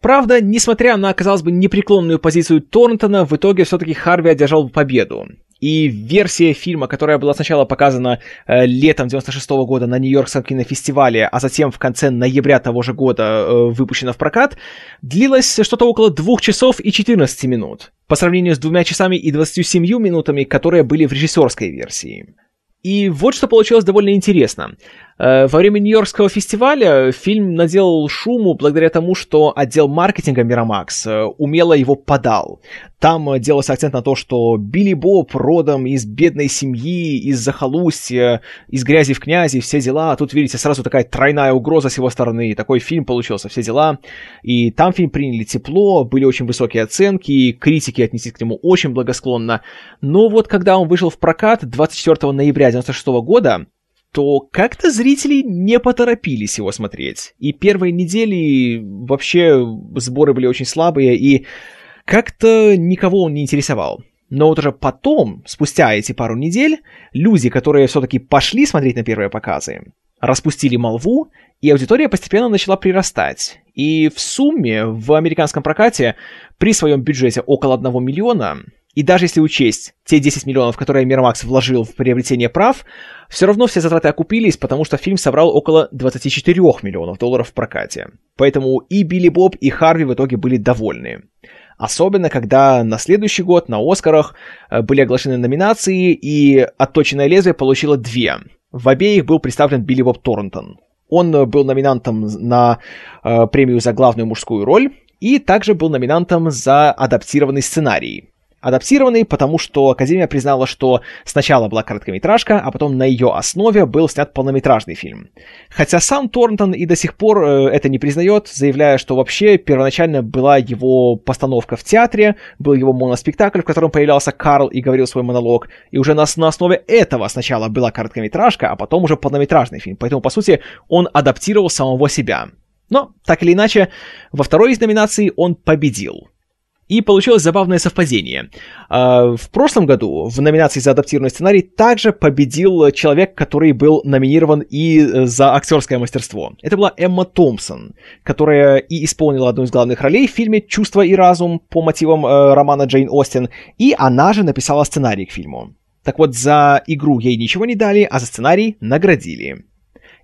Правда, несмотря на, казалось бы, непреклонную позицию Торнтона, в итоге все-таки Харви одержал победу. И версия фильма, которая была сначала показана э, летом 96 -го года на Нью-Йоркском кинофестивале, а затем в конце ноября того же года э, выпущена в прокат, длилась что-то около 2 часов и 14 минут, по сравнению с двумя часами и 27 минутами, которые были в режиссерской версии. И вот что получилось довольно интересно. Э, во время Нью-Йоркского фестиваля фильм наделал шуму благодаря тому, что отдел маркетинга Miramax э, умело его подал. Там э, делался акцент на то, что Билли Боб родом из бедной семьи, из захолустья, из грязи в князи, все дела. А тут, видите, сразу такая тройная угроза с его стороны. Такой фильм получился, все дела. И там фильм приняли тепло, были очень высокие оценки, критики отнеслись к нему очень благосклонно. Но вот когда он вышел в прокат 24 ноября 96 года, то как-то зрители не поторопились его смотреть. И первые недели вообще сборы были очень слабые, и как-то никого он не интересовал. Но вот уже потом, спустя эти пару недель, люди, которые все-таки пошли смотреть на первые показы, распустили молву, и аудитория постепенно начала прирастать. И в сумме в американском прокате при своем бюджете около 1 миллиона и даже если учесть те 10 миллионов, которые Miramax вложил в приобретение прав, все равно все затраты окупились, потому что фильм собрал около 24 миллионов долларов в прокате. Поэтому и Билли Боб, и Харви в итоге были довольны. Особенно, когда на следующий год на Оскарах э, были оглашены номинации, и «Отточенное лезвие» получило две. В обеих был представлен Билли Боб Торнтон. Он был номинантом на э, премию за главную мужскую роль, и также был номинантом за адаптированный сценарий адаптированный, потому что Академия признала, что сначала была короткометражка, а потом на ее основе был снят полнометражный фильм. Хотя сам Торнтон и до сих пор э, это не признает, заявляя, что вообще первоначально была его постановка в театре, был его моноспектакль, в котором появлялся Карл и говорил свой монолог, и уже на, на основе этого сначала была короткометражка, а потом уже полнометражный фильм. Поэтому, по сути, он адаптировал самого себя. Но, так или иначе, во второй из номинаций он победил. И получилось забавное совпадение. А, в прошлом году в номинации за адаптированный сценарий также победил человек, который был номинирован и э, за актерское мастерство. Это была Эмма Томпсон, которая и исполнила одну из главных ролей в фильме «Чувство и разум» по мотивам э, романа Джейн Остин, и она же написала сценарий к фильму. Так вот, за игру ей ничего не дали, а за сценарий наградили.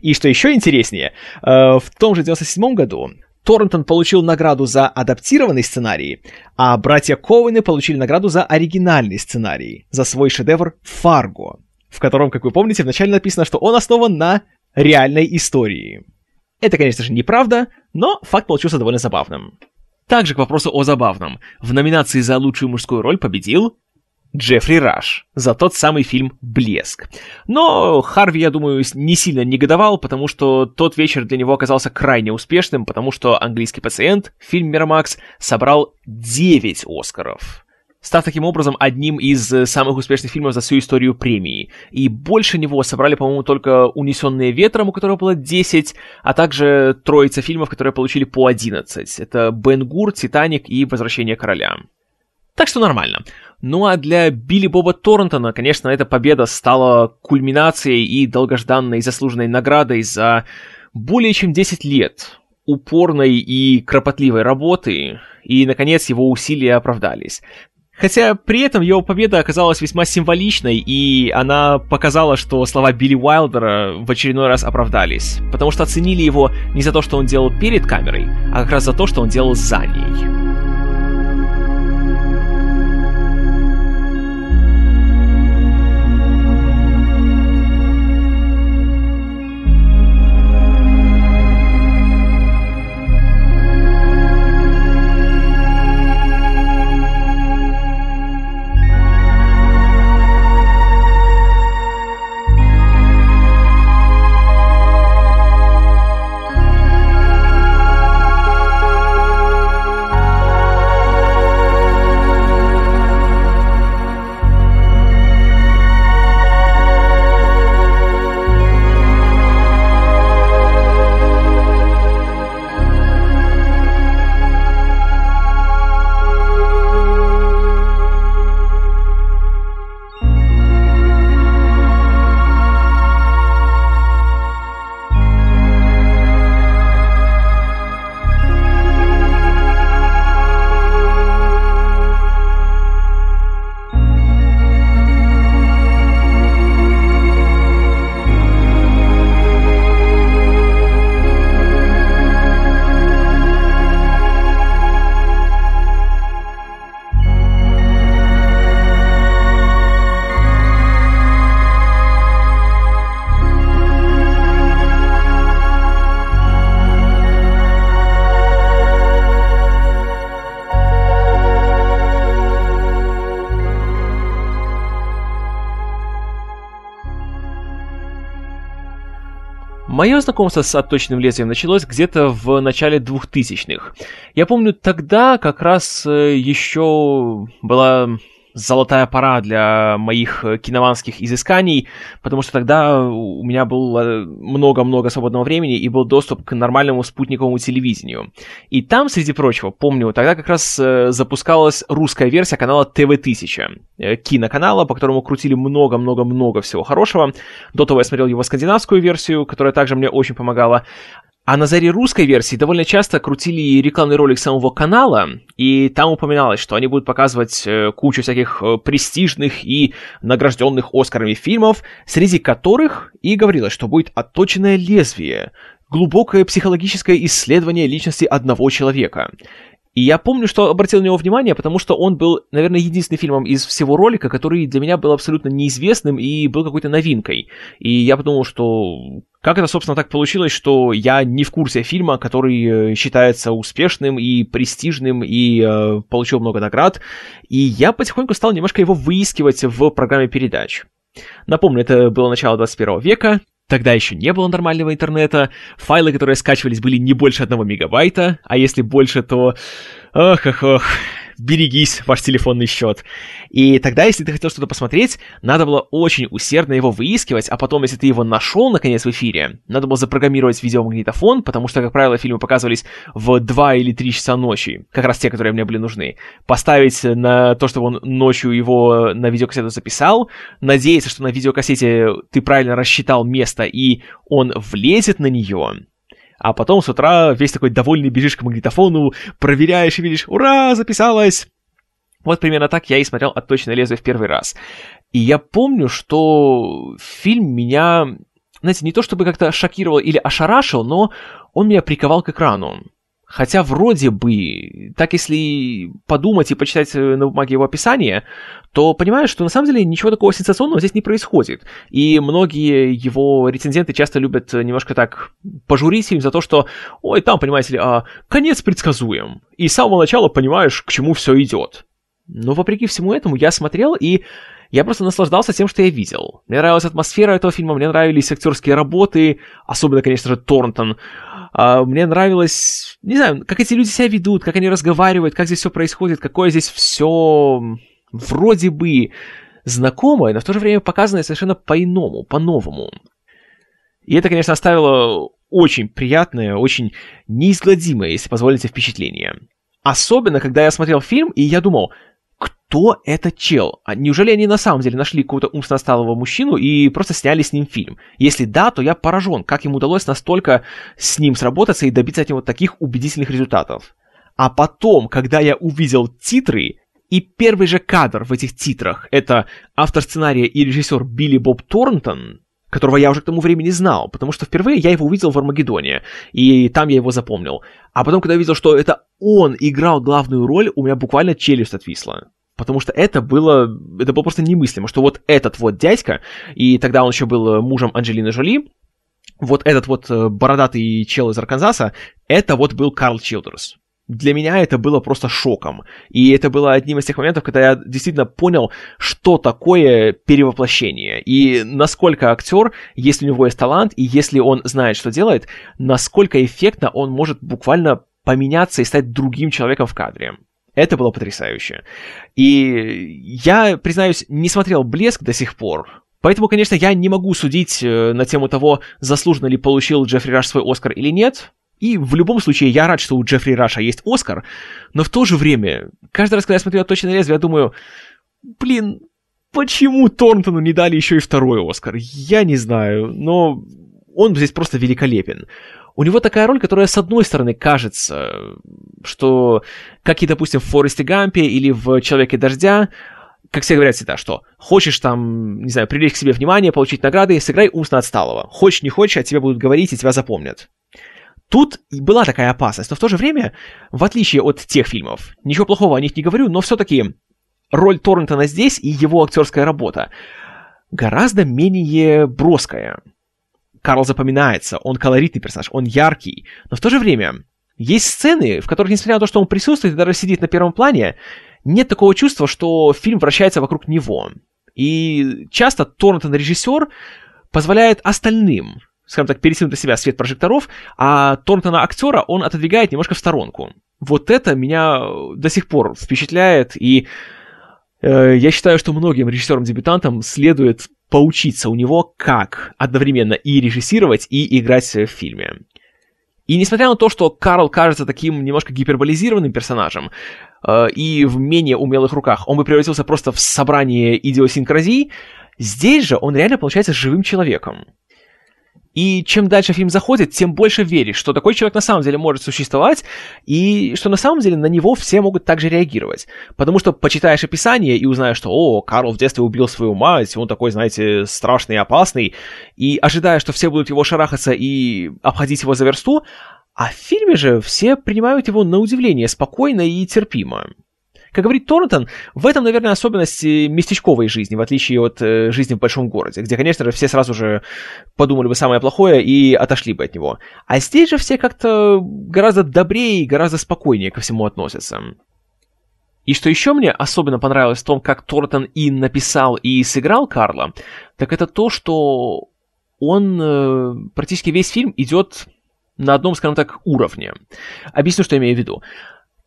И что еще интереснее, э, в том же 97 году Торнтон получил награду за адаптированный сценарий, а братья Коуэны получили награду за оригинальный сценарий, за свой шедевр «Фарго», в котором, как вы помните, вначале написано, что он основан на реальной истории. Это, конечно же, неправда, но факт получился довольно забавным. Также к вопросу о забавном. В номинации за лучшую мужскую роль победил Джеффри Раш за тот самый фильм «Блеск». Но Харви, я думаю, не сильно негодовал, потому что тот вечер для него оказался крайне успешным, потому что «Английский пациент», фильм Мирамакс, собрал 9 Оскаров став таким образом одним из самых успешных фильмов за всю историю премии. И больше него собрали, по-моему, только «Унесенные ветром», у которого было 10, а также троица фильмов, которые получили по 11. Это «Бен Гур», «Титаник» и «Возвращение короля». Так что нормально. Ну а для Билли Боба Торнтона, конечно, эта победа стала кульминацией и долгожданной заслуженной наградой за более чем 10 лет упорной и кропотливой работы, и, наконец, его усилия оправдались. Хотя при этом его победа оказалась весьма символичной, и она показала, что слова Билли Уайлдера в очередной раз оправдались, потому что оценили его не за то, что он делал перед камерой, а как раз за то, что он делал за ней. Мое знакомство с отточенным лезвием началось где-то в начале 2000-х. Я помню, тогда как раз э, еще была золотая пора для моих э, кинованских изысканий, потому что тогда у меня было много-много свободного времени и был доступ к нормальному спутниковому телевидению. И там, среди прочего, помню, тогда как раз э, запускалась русская версия канала ТВ-1000, э, киноканала, по которому крутили много-много-много всего хорошего. До того я смотрел его скандинавскую версию, которая также мне очень помогала. А на заре русской версии довольно часто крутили рекламный ролик самого канала, и там упоминалось, что они будут показывать э, кучу всяких э, престижных и награжденных Оскарами фильмов, среди которых и говорилось, что будет отточенное лезвие, глубокое психологическое исследование личности одного человека. И я помню, что обратил на него внимание, потому что он был, наверное, единственным фильмом из всего ролика, который для меня был абсолютно неизвестным и был какой-то новинкой. И я подумал, что как это, собственно, так получилось, что я не в курсе фильма, который э, считается успешным и престижным и э, получил много наград, и я потихоньку стал немножко его выискивать в программе передач. Напомню, это было начало 21 века, Тогда еще не было нормального интернета, файлы, которые скачивались, были не больше одного мегабайта, а если больше, то... Ох-ох-ох, берегись, ваш телефонный счет. И тогда, если ты хотел что-то посмотреть, надо было очень усердно его выискивать, а потом, если ты его нашел, наконец, в эфире, надо было запрограммировать видеомагнитофон, потому что, как правило, фильмы показывались в 2 или 3 часа ночи, как раз те, которые мне были нужны. Поставить на то, чтобы он ночью его на видеокассету записал, надеяться, что на видеокассете ты правильно рассчитал место, и он влезет на нее, а потом с утра весь такой довольный бежишь к магнитофону, проверяешь и видишь, ура, записалось! Вот примерно так я и смотрел «Отточенное лезвие» в первый раз. И я помню, что фильм меня, знаете, не то чтобы как-то шокировал или ошарашил, но он меня приковал к экрану. Хотя вроде бы, так если подумать и почитать э, на бумаге его описание, то понимаешь, что на самом деле ничего такого сенсационного здесь не происходит. И многие его рецензенты часто любят немножко так пожурить им за то, что, ой, там, понимаете ли, а, конец предсказуем. И с самого начала понимаешь, к чему все идет. Но вопреки всему этому я смотрел и я просто наслаждался тем, что я видел. Мне нравилась атмосфера этого фильма, мне нравились актерские работы, особенно, конечно же, Торнтон. А, мне нравилось, не знаю, как эти люди себя ведут, как они разговаривают, как здесь все происходит, какое здесь все вроде бы знакомое, но в то же время показанное совершенно по-иному, по-новому. И это, конечно, оставило очень приятное, очень неизгладимое, если позволите, впечатление. Особенно, когда я смотрел фильм, и я думал, кто этот чел? А неужели они на самом деле нашли какого-то умственно отсталого мужчину и просто сняли с ним фильм? Если да, то я поражен, как им удалось настолько с ним сработаться и добиться от него таких убедительных результатов. А потом, когда я увидел титры, и первый же кадр в этих титрах — это автор сценария и режиссер Билли Боб Торнтон, которого я уже к тому времени знал, потому что впервые я его увидел в Армагеддоне, и там я его запомнил. А потом, когда я видел, что это он играл главную роль, у меня буквально челюсть отвисла. Потому что это было, это было просто немыслимо, что вот этот вот дядька, и тогда он еще был мужем Анджелины Жоли, вот этот вот э, бородатый чел из Арканзаса, это вот был Карл Чилдерс. Для меня это было просто шоком. И это было одним из тех моментов, когда я действительно понял, что такое перевоплощение. И насколько актер, если у него есть талант, и если он знает, что делает, насколько эффектно он может буквально поменяться и стать другим человеком в кадре. Это было потрясающе. И я, признаюсь, не смотрел «Блеск» до сих пор, Поэтому, конечно, я не могу судить э, на тему того, заслуженно ли получил Джеффри Раш свой Оскар или нет. И в любом случае я рад, что у Джеффри Раша есть Оскар, но в то же время, каждый раз, когда я смотрю «Точное лезвие», я думаю, блин, почему Торнтону не дали еще и второй Оскар? Я не знаю, но он здесь просто великолепен у него такая роль, которая, с одной стороны, кажется, что, как и, допустим, в Форесте Гампе или в Человеке Дождя, как все говорят всегда, что хочешь там, не знаю, привлечь к себе внимание, получить награды, сыграй умственно отсталого. Хочешь, не хочешь, о тебе будут говорить и тебя запомнят. Тут была такая опасность, но в то же время, в отличие от тех фильмов, ничего плохого о них не говорю, но все-таки роль Торрентона здесь и его актерская работа гораздо менее броская. Карл запоминается, он колоритный персонаж, он яркий, но в то же время есть сцены, в которых, несмотря на то, что он присутствует и даже сидит на первом плане, нет такого чувства, что фильм вращается вокруг него. И часто Торнтон режиссер позволяет остальным скажем так, перетянуть на себя свет прожекторов, а Торнтона актера он отодвигает немножко в сторонку. Вот это меня до сих пор впечатляет, и э, я считаю, что многим режиссерам-дебютантам следует поучиться у него, как одновременно и режиссировать, и играть в фильме. И несмотря на то, что Карл кажется таким немножко гиперболизированным персонажем, э, и в менее умелых руках он бы превратился просто в собрание идиосинкразий, здесь же он реально получается живым человеком. И чем дальше фильм заходит, тем больше веришь, что такой человек на самом деле может существовать, и что на самом деле на него все могут также реагировать. Потому что почитаешь описание и узнаешь, что «О, Карл в детстве убил свою мать, он такой, знаете, страшный и опасный», и ожидаешь, что все будут его шарахаться и обходить его за версту, а в фильме же все принимают его на удивление спокойно и терпимо. Как говорит Торнтон, в этом, наверное, особенность местечковой жизни, в отличие от э, жизни в большом городе, где, конечно же, все сразу же подумали бы самое плохое и отошли бы от него. А здесь же все как-то гораздо добрее и гораздо спокойнее ко всему относятся. И что еще мне особенно понравилось в том, как Торнтон и написал, и сыграл Карла, так это то, что он э, практически весь фильм идет на одном, скажем так, уровне. Объясню, что я имею в виду.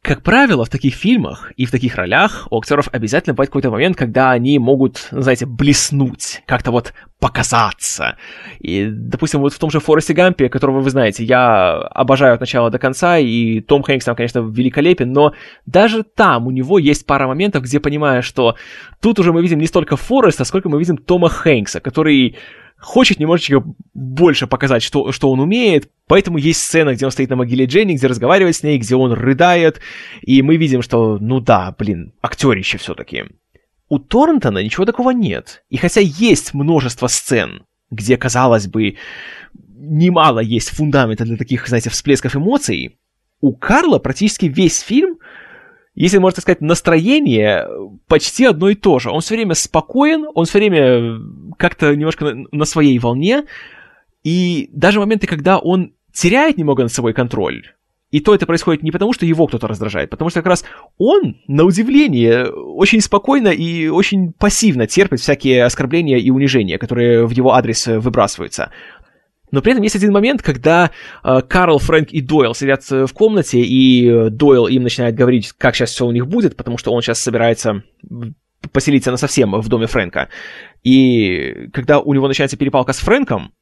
Как правило, в таких фильмах и в таких ролях у актеров обязательно бывает какой-то момент, когда они могут, знаете, блеснуть, как-то вот показаться. И, допустим, вот в том же Форесте Гампе, которого вы знаете, я обожаю от начала до конца, и Том Хэнкс там, конечно, великолепен, но даже там у него есть пара моментов, где понимаю, что тут уже мы видим не столько Фореста, сколько мы видим Тома Хэнкса, который хочет немножечко больше показать, что, что он умеет, поэтому есть сцена, где он стоит на могиле Дженни, где разговаривает с ней, где он рыдает, и мы видим, что, ну да, блин, актерище все-таки. У Торнтона ничего такого нет. И хотя есть множество сцен, где, казалось бы, немало есть фундамента для таких, знаете, всплесков эмоций, у Карла практически весь фильм если можно сказать, настроение почти одно и то же. Он все время спокоен, он все время как-то немножко на, своей волне, и даже моменты, когда он теряет немного над собой контроль, и то это происходит не потому, что его кто-то раздражает, потому что как раз он, на удивление, очень спокойно и очень пассивно терпит всякие оскорбления и унижения, которые в его адрес выбрасываются. Но при этом есть один момент, когда э, Карл, Фрэнк и Дойл сидят в комнате, и э, Дойл им начинает говорить, как сейчас все у них будет, потому что он сейчас собирается поселиться на совсем в доме Фрэнка. И когда у него начинается перепалка с Фрэнком,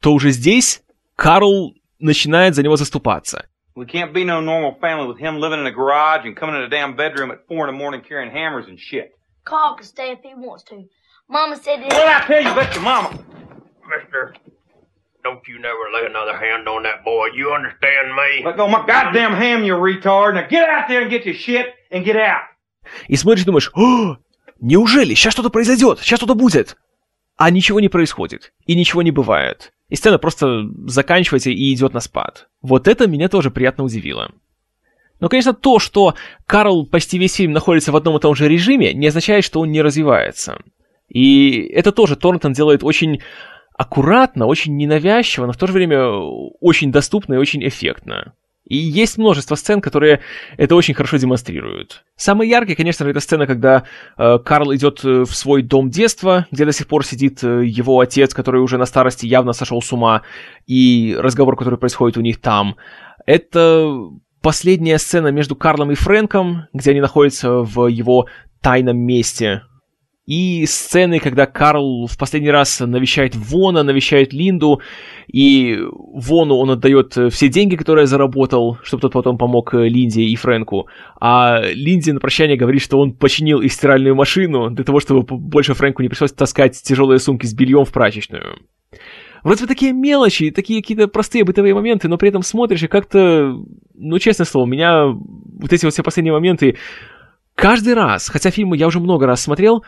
то уже здесь Карл начинает за него заступаться. We can't be no normal family with him living in a garage and coming in a damn bedroom at four in the morning carrying hammers and shit. Carl can stay if he wants to. Mama said that... Well, I tell you, bet your mama. Mister, Don't you never lay another hand on that boy. You understand me? Let go my goddamn hand, you retard. Now get out there and get your shit and get out. И смотришь, думаешь, О, неужели сейчас что-то произойдет, сейчас что-то будет? А ничего не происходит, и ничего не бывает. И сцена просто заканчивается и идет на спад. Вот это меня тоже приятно удивило. Но, конечно, то, что Карл почти весь фильм находится в одном и том же режиме, не означает, что он не развивается. И это тоже Торнтон делает очень аккуратно, очень ненавязчиво, но в то же время очень доступно и очень эффектно. И есть множество сцен, которые это очень хорошо демонстрируют. Самый яркий, конечно же, это сцена, когда э, Карл идет э, в свой дом детства, где до сих пор сидит э, его отец, который уже на старости явно сошел с ума, и разговор, который происходит у них там. Это последняя сцена между Карлом и Фрэнком, где они находятся в его тайном месте, и сцены, когда Карл в последний раз навещает Вона, навещает Линду, и Вону он отдает э, все деньги, которые заработал, чтобы тот потом помог э, Линде и Фрэнку. А Линде на прощание говорит, что он починил их стиральную машину для того, чтобы больше Фрэнку не пришлось таскать тяжелые сумки с бельем в прачечную. Вроде бы такие мелочи, такие какие-то простые бытовые моменты, но при этом смотришь и как-то, ну, честное слово, меня вот эти вот все последние моменты каждый раз, хотя фильмы я уже много раз смотрел,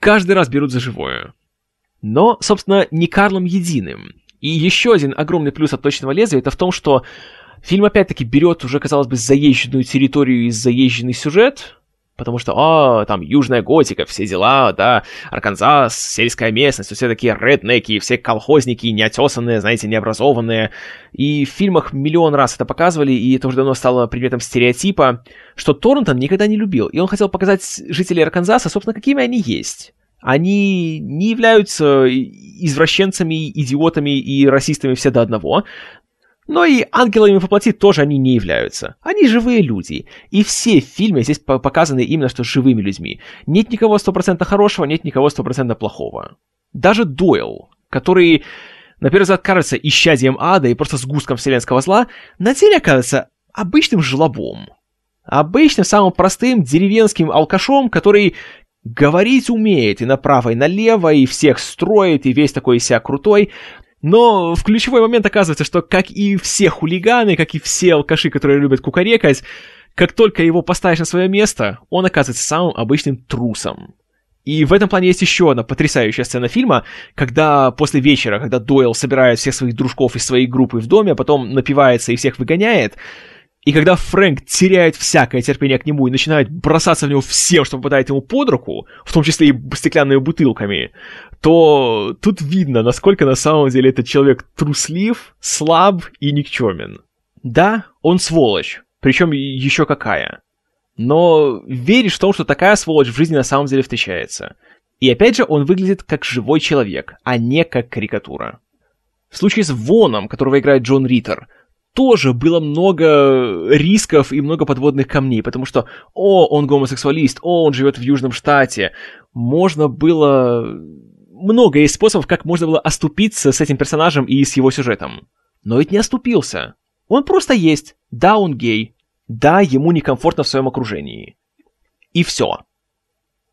каждый раз берут за живое. Но, собственно, не Карлом единым. И еще один огромный плюс от точного лезвия это в том, что фильм опять-таки берет уже, казалось бы, заезженную территорию и заезженный сюжет, потому что, а, там, южная готика, все дела, да, Арканзас, сельская местность, все такие реднеки, все колхозники, неотесанные, знаете, необразованные. И в фильмах миллион раз это показывали, и это уже давно стало предметом стереотипа, что Торнтон никогда не любил, и он хотел показать жителей Арканзаса, собственно, какими они есть. Они не являются извращенцами, идиотами и расистами все до одного, но и ангелами плоти тоже они не являются. Они живые люди. И все в фильме здесь показаны именно что живыми людьми. Нет никого стопроцентно хорошего, нет никого стопроцентно плохого. Даже Дойл, который на первый взгляд кажется исчадием ада и просто сгустком вселенского зла, на деле оказывается обычным жлобом. Обычным, самым простым деревенским алкашом, который говорить умеет и направо, и налево, и всех строит, и весь такой себя крутой, но в ключевой момент оказывается, что как и все хулиганы, как и все алкаши, которые любят кукарекать, как только его поставишь на свое место, он оказывается самым обычным трусом. И в этом плане есть еще одна потрясающая сцена фильма, когда после вечера, когда Дойл собирает всех своих дружков из своей группы в доме, а потом напивается и всех выгоняет, и когда Фрэнк теряет всякое терпение к нему и начинает бросаться в него всем, что попадает ему под руку, в том числе и стеклянными бутылками, то тут видно, насколько на самом деле этот человек труслив, слаб и никчемен. Да, он сволочь, причем еще какая. Но веришь в том, что такая сволочь в жизни на самом деле встречается. И опять же, он выглядит как живой человек, а не как карикатура. В случае с Воном, которого играет Джон Риттер, тоже было много рисков и много подводных камней, потому что, о, он гомосексуалист, о, он живет в Южном штате. Можно было... Много есть способов, как можно было оступиться с этим персонажем и с его сюжетом. Но ведь не оступился. Он просто есть. Да, он гей. Да, ему некомфортно в своем окружении. И все.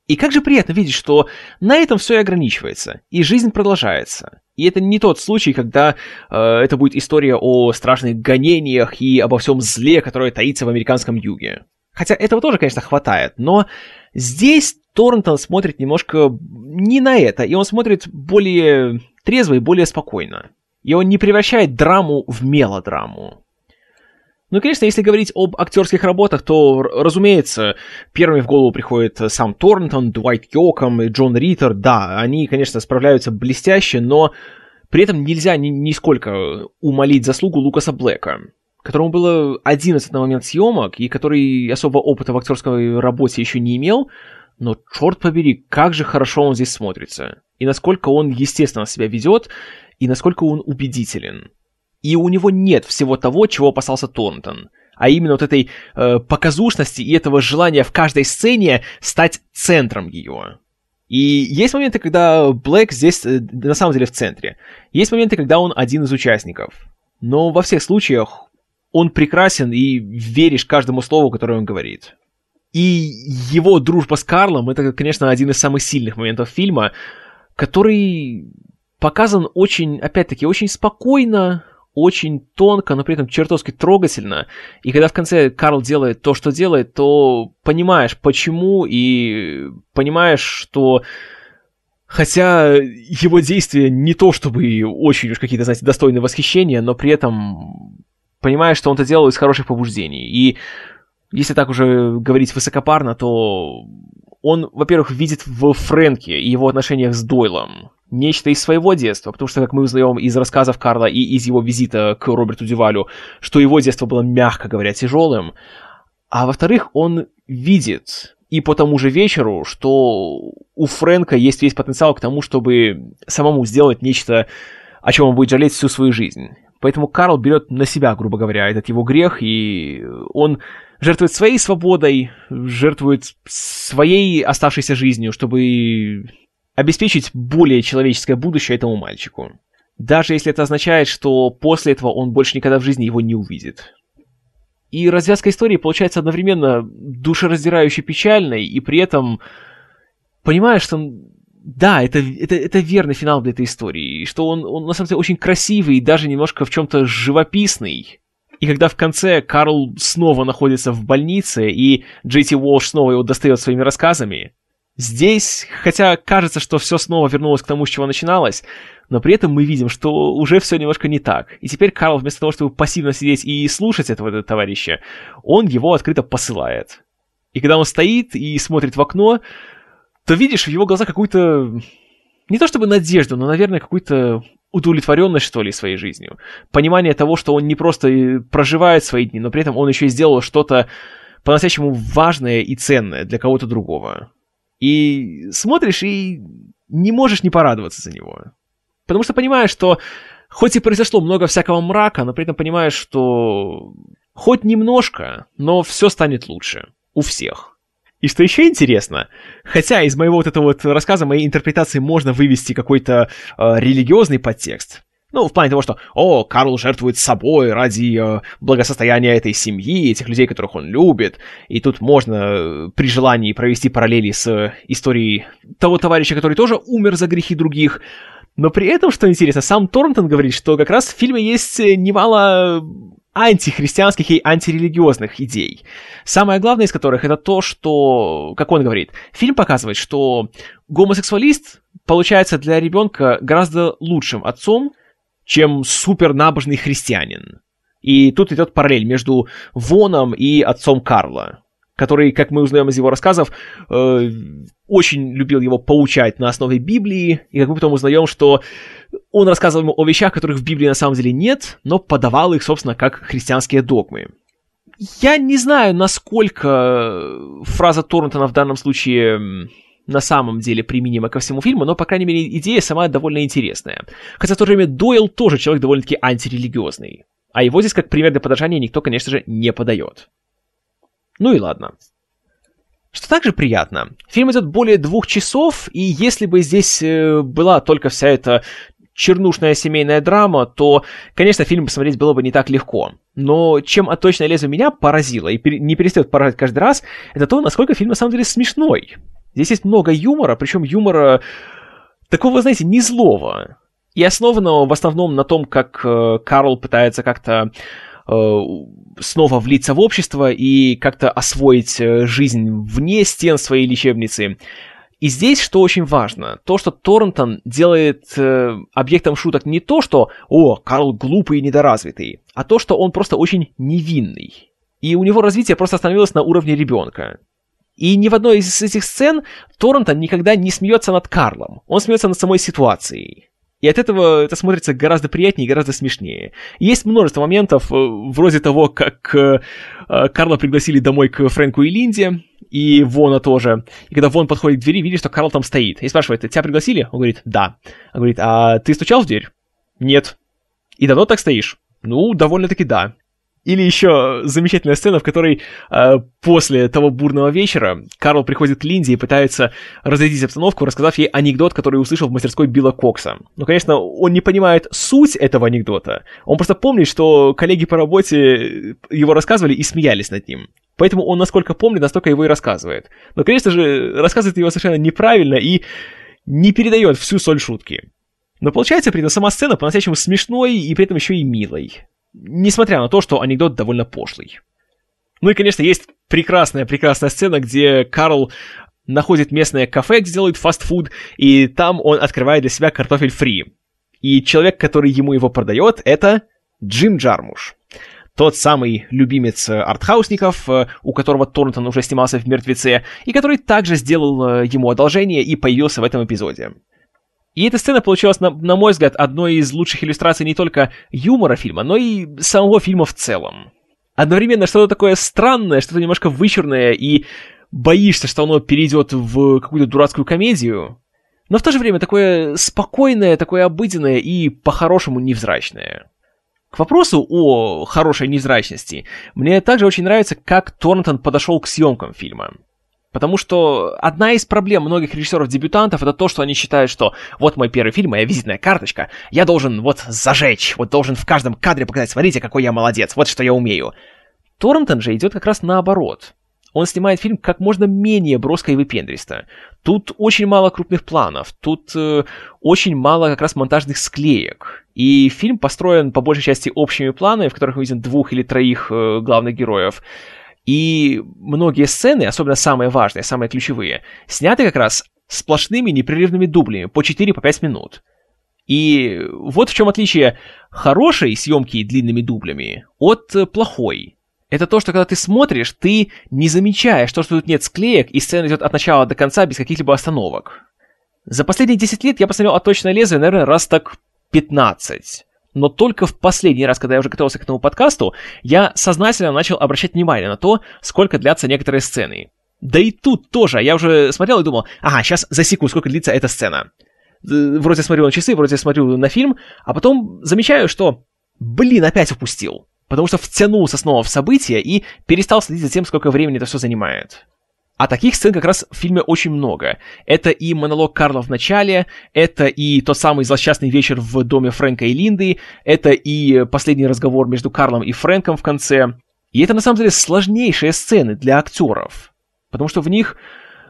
И как же приятно видеть, что на этом все и ограничивается, и жизнь продолжается. И это не тот случай, когда э, это будет история о страшных гонениях и обо всем зле, которое таится в американском юге. Хотя этого тоже, конечно, хватает, но здесь Торнтон смотрит немножко не на это, и он смотрит более трезво и более спокойно. И он не превращает драму в мелодраму. Ну, конечно, если говорить об актерских работах, то, разумеется, первыми в голову приходит сам Торнтон, Дуайт Йоком и Джон Риттер. Да, они, конечно, справляются блестяще, но при этом нельзя ни нисколько умолить заслугу Лукаса Блэка, которому было 11 на момент съемок, и который особо опыта в актерской работе еще не имел, но, черт побери, как же хорошо он здесь смотрится. И насколько он естественно себя ведет, и насколько он убедителен. И у него нет всего того, чего опасался Торнтон. А именно вот этой э, показушности и этого желания в каждой сцене стать центром ее. И есть моменты, когда Блэк здесь э, на самом деле в центре. Есть моменты, когда он один из участников. Но во всех случаях он прекрасен и веришь каждому слову, которое он говорит. И его дружба с Карлом это, конечно, один из самых сильных моментов фильма, который показан очень, опять-таки, очень спокойно, очень тонко, но при этом чертовски трогательно. И когда в конце Карл делает то, что делает, то понимаешь, почему, и понимаешь, что Хотя его действия не то чтобы очень уж какие-то, знаете, достойные восхищения, но при этом понимаешь, что он это делал из хороших побуждений. И если так уже говорить высокопарно, то он, во-первых, видит в Фрэнке и его отношениях с Дойлом нечто из своего детства, потому что, как мы узнаем из рассказов Карла и из его визита к Роберту Дювалю, что его детство было, мягко говоря, тяжелым, а во-вторых, он видит и по тому же вечеру, что у Фрэнка есть весь потенциал к тому, чтобы самому сделать нечто, о чем он будет жалеть всю свою жизнь. Поэтому Карл берет на себя, грубо говоря, этот его грех, и он жертвует своей свободой, жертвует своей оставшейся жизнью, чтобы обеспечить более человеческое будущее этому мальчику. Даже если это означает, что после этого он больше никогда в жизни его не увидит. И развязка истории получается одновременно душераздирающе печальной, и при этом понимаешь, что да, это, это, это верный финал для этой истории, что он, он на самом деле очень красивый и даже немножко в чем-то живописный. И когда в конце Карл снова находится в больнице, и Джей Уолш снова его достает своими рассказами, Здесь, хотя кажется, что все снова вернулось к тому, с чего начиналось, но при этом мы видим, что уже все немножко не так. И теперь Карл, вместо того, чтобы пассивно сидеть и слушать этого, этого товарища, он его открыто посылает. И когда он стоит и смотрит в окно, то видишь в его глазах какую-то... Не то чтобы надежду, но, наверное, какую-то удовлетворенность, что ли, своей жизнью. Понимание того, что он не просто проживает свои дни, но при этом он еще и сделал что-то по-настоящему важное и ценное для кого-то другого. И смотришь и не можешь не порадоваться за него. Потому что понимаешь, что хоть и произошло много всякого мрака, но при этом понимаешь, что хоть немножко, но все станет лучше. У всех. И что еще интересно, хотя из моего вот этого вот рассказа, моей интерпретации можно вывести какой-то э, религиозный подтекст, ну, в плане того, что, о, Карл жертвует собой ради э, благосостояния этой семьи, этих людей, которых он любит. И тут можно э, при желании провести параллели с э, историей того товарища, который тоже умер за грехи других. Но при этом, что интересно, сам Торнтон говорит, что как раз в фильме есть э, немало антихристианских и антирелигиозных идей. Самое главное из которых это то, что, как он говорит, фильм показывает, что гомосексуалист получается для ребенка гораздо лучшим отцом, чем супернабожный христианин. И тут идет параллель между Воном и отцом Карла, который, как мы узнаем из его рассказов, э, очень любил его поучать на основе Библии, и как мы потом узнаем, что он рассказывал ему о вещах, которых в Библии на самом деле нет, но подавал их, собственно, как христианские догмы. Я не знаю, насколько фраза Торнтона в данном случае на самом деле применима ко всему фильму, но, по крайней мере, идея сама довольно интересная. Хотя в то же время Дойл тоже человек довольно-таки антирелигиозный. А его здесь как пример для подражания никто, конечно же, не подает. Ну и ладно. Что также приятно, фильм идет более двух часов, и если бы здесь э, была только вся эта чернушная семейная драма, то, конечно, фильм посмотреть было бы не так легко. Но чем «Отточное лезвие» меня поразило, и не перестает поражать каждый раз, это то, насколько фильм на самом деле смешной. Здесь есть много юмора, причем юмора такого, знаете, не злого. И основанного в основном на том, как э, Карл пытается как-то э, снова влиться в общество и как-то освоить э, жизнь вне стен своей лечебницы. И здесь, что очень важно, то, что Торнтон делает э, объектом шуток не то, что «О, Карл глупый и недоразвитый», а то, что он просто очень невинный. И у него развитие просто остановилось на уровне ребенка. И ни в одной из этих сцен Торрентон никогда не смеется над Карлом. Он смеется над самой ситуацией. И от этого это смотрится гораздо приятнее и гораздо смешнее. Есть множество моментов, э, вроде того, как э, э, Карла пригласили домой к Фрэнку и Линде, и Вона тоже. И когда Вон подходит к двери, видит, что Карл там стоит. И спрашивает, тебя пригласили? Он говорит, да. Он говорит, а ты стучал в дверь? Нет. И давно так стоишь? Ну, довольно-таки да. Или еще замечательная сцена, в которой э, после того бурного вечера Карл приходит к Линде и пытается разрядить обстановку, рассказав ей анекдот, который услышал в мастерской Билла Кокса. Но, конечно, он не понимает суть этого анекдота. Он просто помнит, что коллеги по работе его рассказывали и смеялись над ним. Поэтому он насколько помнит, настолько его и рассказывает. Но, конечно же, рассказывает его совершенно неправильно и не передает всю соль шутки. Но получается при этом сама сцена по-настоящему смешной и при этом еще и милой несмотря на то, что анекдот довольно пошлый. Ну и, конечно, есть прекрасная-прекрасная сцена, где Карл находит местное кафе, где делают фастфуд, и там он открывает для себя картофель фри. И человек, который ему его продает, это Джим Джармуш. Тот самый любимец артхаусников, э, у которого Торнтон уже снимался в «Мертвеце», и который также сделал э, ему одолжение и появился в этом эпизоде. И эта сцена получилась, на, на мой взгляд, одной из лучших иллюстраций не только юмора фильма, но и самого фильма в целом. Одновременно что-то такое странное, что-то немножко вычурное, и боишься, что оно перейдет в какую-то дурацкую комедию, но в то же время такое спокойное, такое обыденное и по-хорошему невзрачное. К вопросу о хорошей невзрачности, мне также очень нравится, как Торнтон подошел к съемкам фильма. Потому что одна из проблем многих режиссеров-дебютантов это то, что они считают, что вот мой первый фильм, моя визитная карточка, я должен вот зажечь, вот должен в каждом кадре показать, смотрите, какой я молодец, вот что я умею. Торрентон же идет как раз наоборот. Он снимает фильм как можно менее броско и выпендристо. Тут очень мало крупных планов, тут э, очень мало как раз монтажных склеек. И фильм построен по большей части общими планами, в которых мы видим двух или троих э, главных героев. И многие сцены, особенно самые важные, самые ключевые, сняты как раз сплошными непрерывными дублями по 4-5 по минут. И вот в чем отличие хорошей съемки длинными дублями от плохой. Это то, что когда ты смотришь, ты не замечаешь то, что тут нет склеек, и сцена идет от начала до конца без каких-либо остановок. За последние 10 лет я посмотрел «Отточное лезвие», наверное, раз так 15 но только в последний раз, когда я уже готовился к этому подкасту, я сознательно начал обращать внимание на то, сколько длятся некоторые сцены. Да и тут тоже. Я уже смотрел и думал, ага, сейчас засеку, сколько длится эта сцена. Вроде смотрю на часы, вроде смотрю на фильм, а потом замечаю, что, блин, опять упустил. Потому что втянулся снова в события и перестал следить за тем, сколько времени это все занимает. А таких сцен как раз в фильме очень много. Это и монолог Карла в начале, это и тот самый злосчастный вечер в доме Фрэнка и Линды, это и последний разговор между Карлом и Фрэнком в конце. И это на самом деле сложнейшие сцены для актеров, потому что в них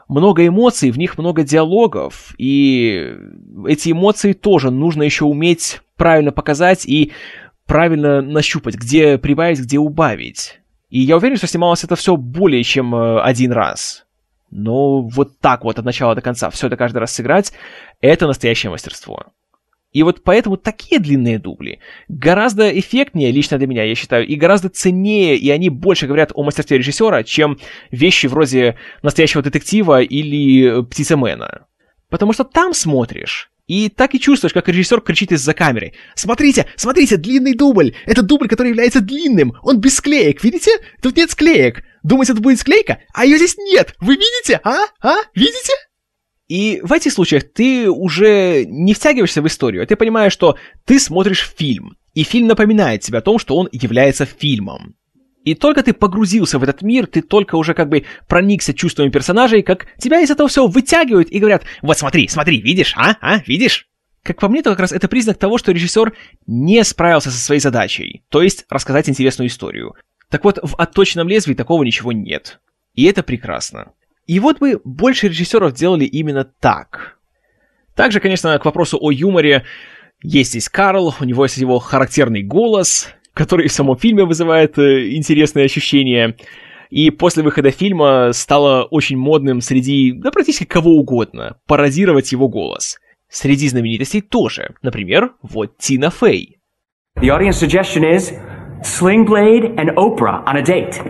много эмоций, в них много диалогов, и эти эмоции тоже нужно еще уметь правильно показать и правильно нащупать, где прибавить, где убавить. И я уверен, что снималось это все более чем э, один раз. Но вот так вот от начала до конца все это каждый раз сыграть, это настоящее мастерство. И вот поэтому такие длинные дубли гораздо эффектнее, лично для меня, я считаю, и гораздо ценнее, и они больше говорят о мастерстве режиссера, чем вещи вроде настоящего детектива или птицемена. Потому что там смотришь, и так и чувствуешь, как режиссер кричит из-за камеры. «Смотрите, смотрите, длинный дубль! Это дубль, который является длинным! Он без склеек, видите? Тут нет склеек! Думаете, тут будет склейка? А ее здесь нет! Вы видите? А? А? Видите?» И в этих случаях ты уже не втягиваешься в историю, ты понимаешь, что ты смотришь фильм, и фильм напоминает тебе о том, что он является фильмом. И только ты погрузился в этот мир, ты только уже как бы проникся чувствами персонажей, как тебя из этого всего вытягивают и говорят, вот смотри, смотри, видишь, а, а, видишь? Как по мне, то как раз это признак того, что режиссер не справился со своей задачей, то есть рассказать интересную историю. Так вот, в «Отточенном лезвии» такого ничего нет. И это прекрасно. И вот бы больше режиссеров делали именно так. Также, конечно, к вопросу о юморе, есть здесь Карл, у него есть его характерный голос, который в самом фильме вызывает э, интересные ощущения. И после выхода фильма стало очень модным среди, да практически кого угодно, пародировать его голос. Среди знаменитостей тоже. Например, вот Тина Фей. The audience suggestion is Sling Blade and Oprah on a date.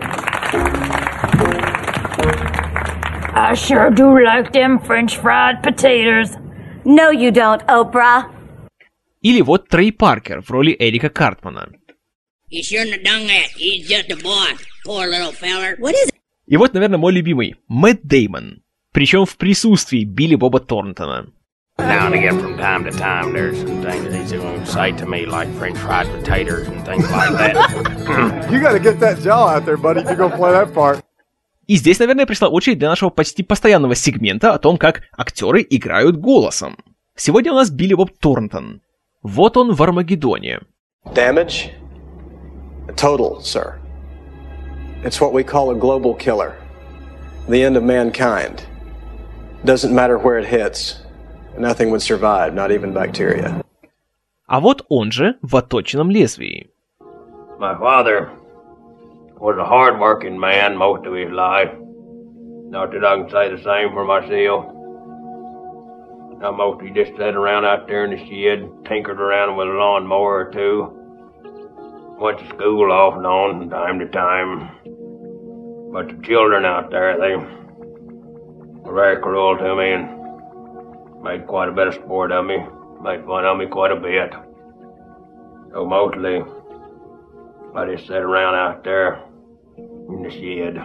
I sure do like them french fried potatoes. No, you don't, Oprah. Или вот Трей Паркер в роли Эрика Картмана. He shouldn't have done that. He's just a boy. Poor little feller. What is it? И вот, наверное, мой любимый, Мэтт Деймон. Причем в присутствии Билли Боба Торнтона. Now and again, from time to time, there's some things he's going to say to me, like French fried potatoes and things like that. you gotta get that jaw out there, buddy, if you're gonna play that part. И здесь, наверное, пришла очередь для нашего почти постоянного сегмента о том, как актеры играют голосом. Сегодня у нас Билли Боб Торнтон. Вот он в Армагеддоне. Damage Total, sir. It's what we call a global killer. The end of mankind. Doesn't matter where it hits. Nothing would survive, not even bacteria. А вот он же в отточенном лезвии. My father was a hard-working man most of his life. Not that I can say the same for myself. I mostly just sat around out there in the shed, tinkered around with a lawnmower or two, Went to school off and on from time to time. But the children out there, they were very cruel to me and made quite a bit of sport of me, made fun of me quite a bit. So mostly, I just sat around out there in the shed.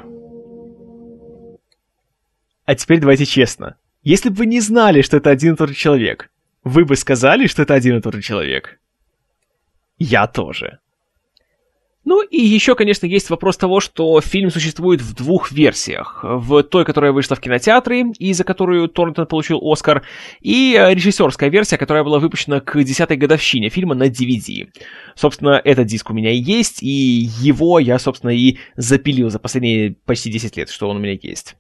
А теперь давайте честно. Если бы вы не знали, что это один и тот же человек, вы бы сказали, что это один и тот же человек? Я тоже. Ну и еще, конечно, есть вопрос того, что фильм существует в двух версиях. В той, которая вышла в кинотеатры, и за которую Торнтон получил Оскар, и режиссерская версия, которая была выпущена к десятой годовщине фильма на DVD. Собственно, этот диск у меня есть, и его я, собственно, и запилил за последние почти 10 лет, что он у меня есть.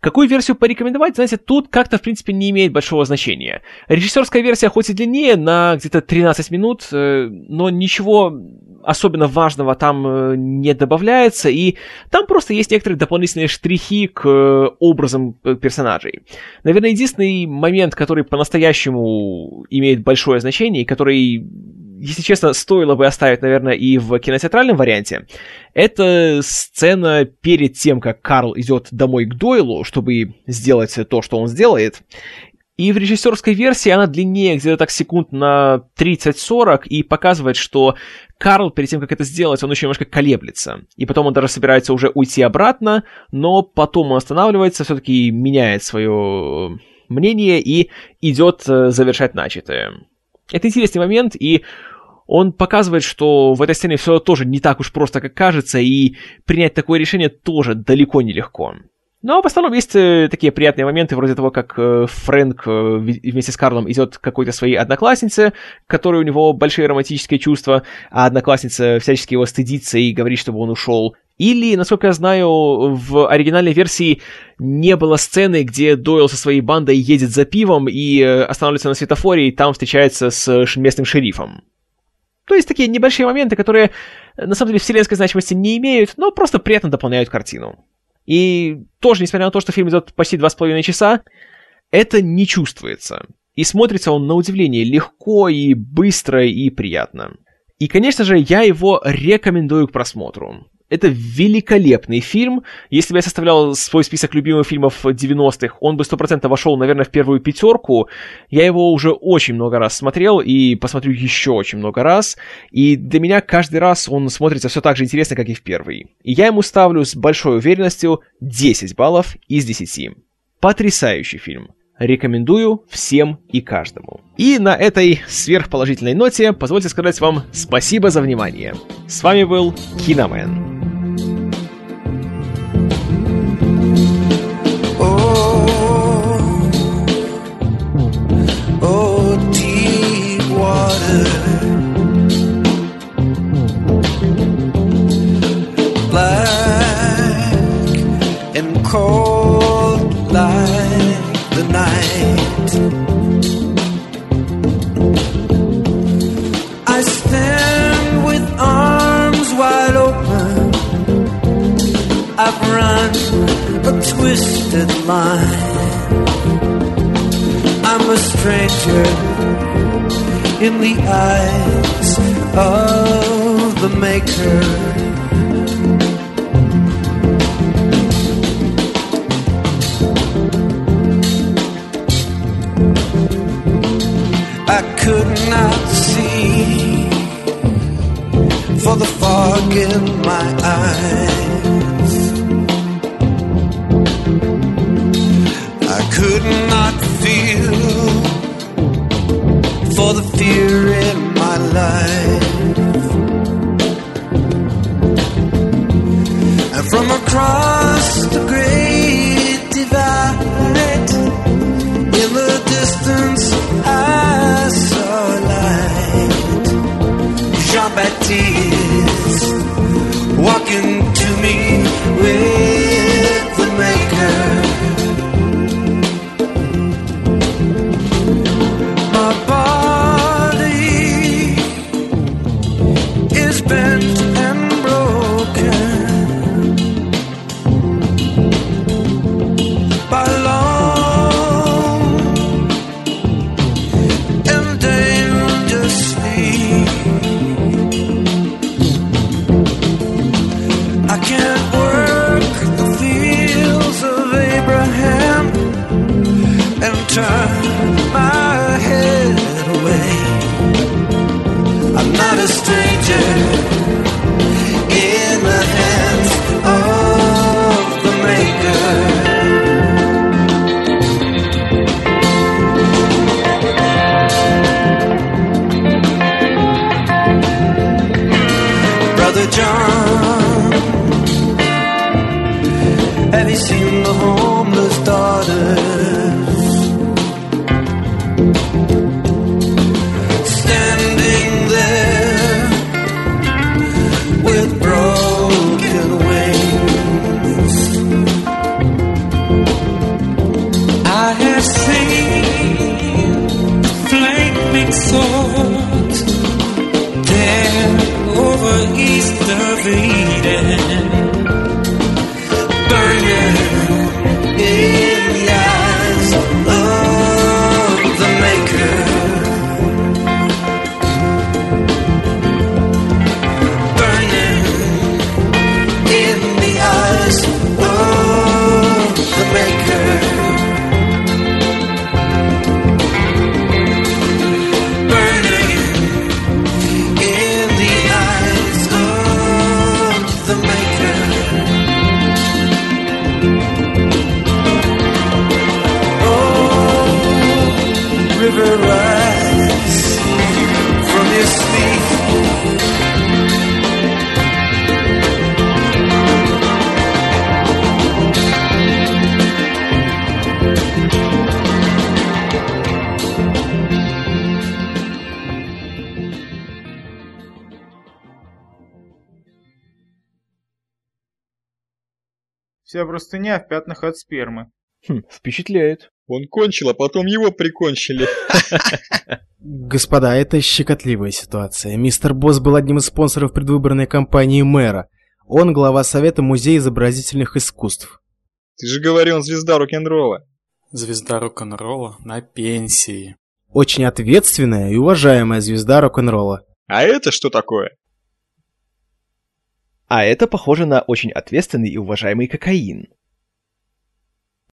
Какую версию порекомендовать, знаете, тут как-то, в принципе, не имеет большого значения. Режиссерская версия хоть и длиннее, на где-то 13 минут, э, но ничего особенно важного там э, не добавляется, и там просто есть некоторые дополнительные штрихи к э, образам персонажей. Наверное, единственный момент, который по-настоящему имеет большое значение, и который если честно, стоило бы оставить, наверное, и в кинотеатральном варианте, это сцена перед тем, как Карл идет домой к Дойлу, чтобы сделать то, что он сделает. И в режиссерской версии она длиннее где-то так секунд на 30-40 и показывает, что Карл, перед тем, как это сделать, он еще немножко колеблется. И потом он даже собирается уже уйти обратно, но потом он останавливается, все-таки меняет свое мнение и идет э, завершать начатое. Это интересный момент, и он показывает, что в этой сцене все тоже не так уж просто, как кажется, и принять такое решение тоже далеко не легко. Но в основном есть э, такие приятные моменты, вроде того, как э, Фрэнк э, вместе с Карлом идет к какой-то своей однокласснице, которой у него большие романтические чувства, а одноклассница всячески его стыдится и говорит, чтобы он ушел. Или, насколько я знаю, в оригинальной версии не было сцены, где Дойл со своей бандой едет за пивом и останавливается на светофоре, и там встречается с местным шерифом. То есть такие небольшие моменты, которые на самом деле вселенской значимости не имеют, но просто приятно дополняют картину. И тоже, несмотря на то, что фильм идет почти два с половиной часа, это не чувствуется. И смотрится он на удивление легко и быстро и приятно. И, конечно же, я его рекомендую к просмотру. Это великолепный фильм. Если бы я составлял свой список любимых фильмов 90-х, он бы 100% вошел, наверное, в первую пятерку. Я его уже очень много раз смотрел и посмотрю еще очень много раз. И для меня каждый раз он смотрится все так же интересно, как и в первый. И я ему ставлю с большой уверенностью 10 баллов из 10. Потрясающий фильм. Рекомендую всем и каждому. И на этой сверхположительной ноте позвольте сказать вам спасибо за внимание. С вами был Киномен. Twisted line. I'm a stranger in the eyes of the Maker. I could not see for the fog in my eyes. For the fear in my life. And from across the простыня в пятнах от спермы. Хм, впечатляет. Он кончил, а потом его прикончили. Господа, это щекотливая ситуация. Мистер Босс был одним из спонсоров предвыборной кампании мэра. Он глава Совета Музея изобразительных искусств. Ты же говорил, он звезда рок-н-ролла. Звезда рок-н-ролла на пенсии. Очень ответственная и уважаемая звезда рок-н-ролла. А это что такое? А это похоже на очень ответственный и уважаемый кокаин.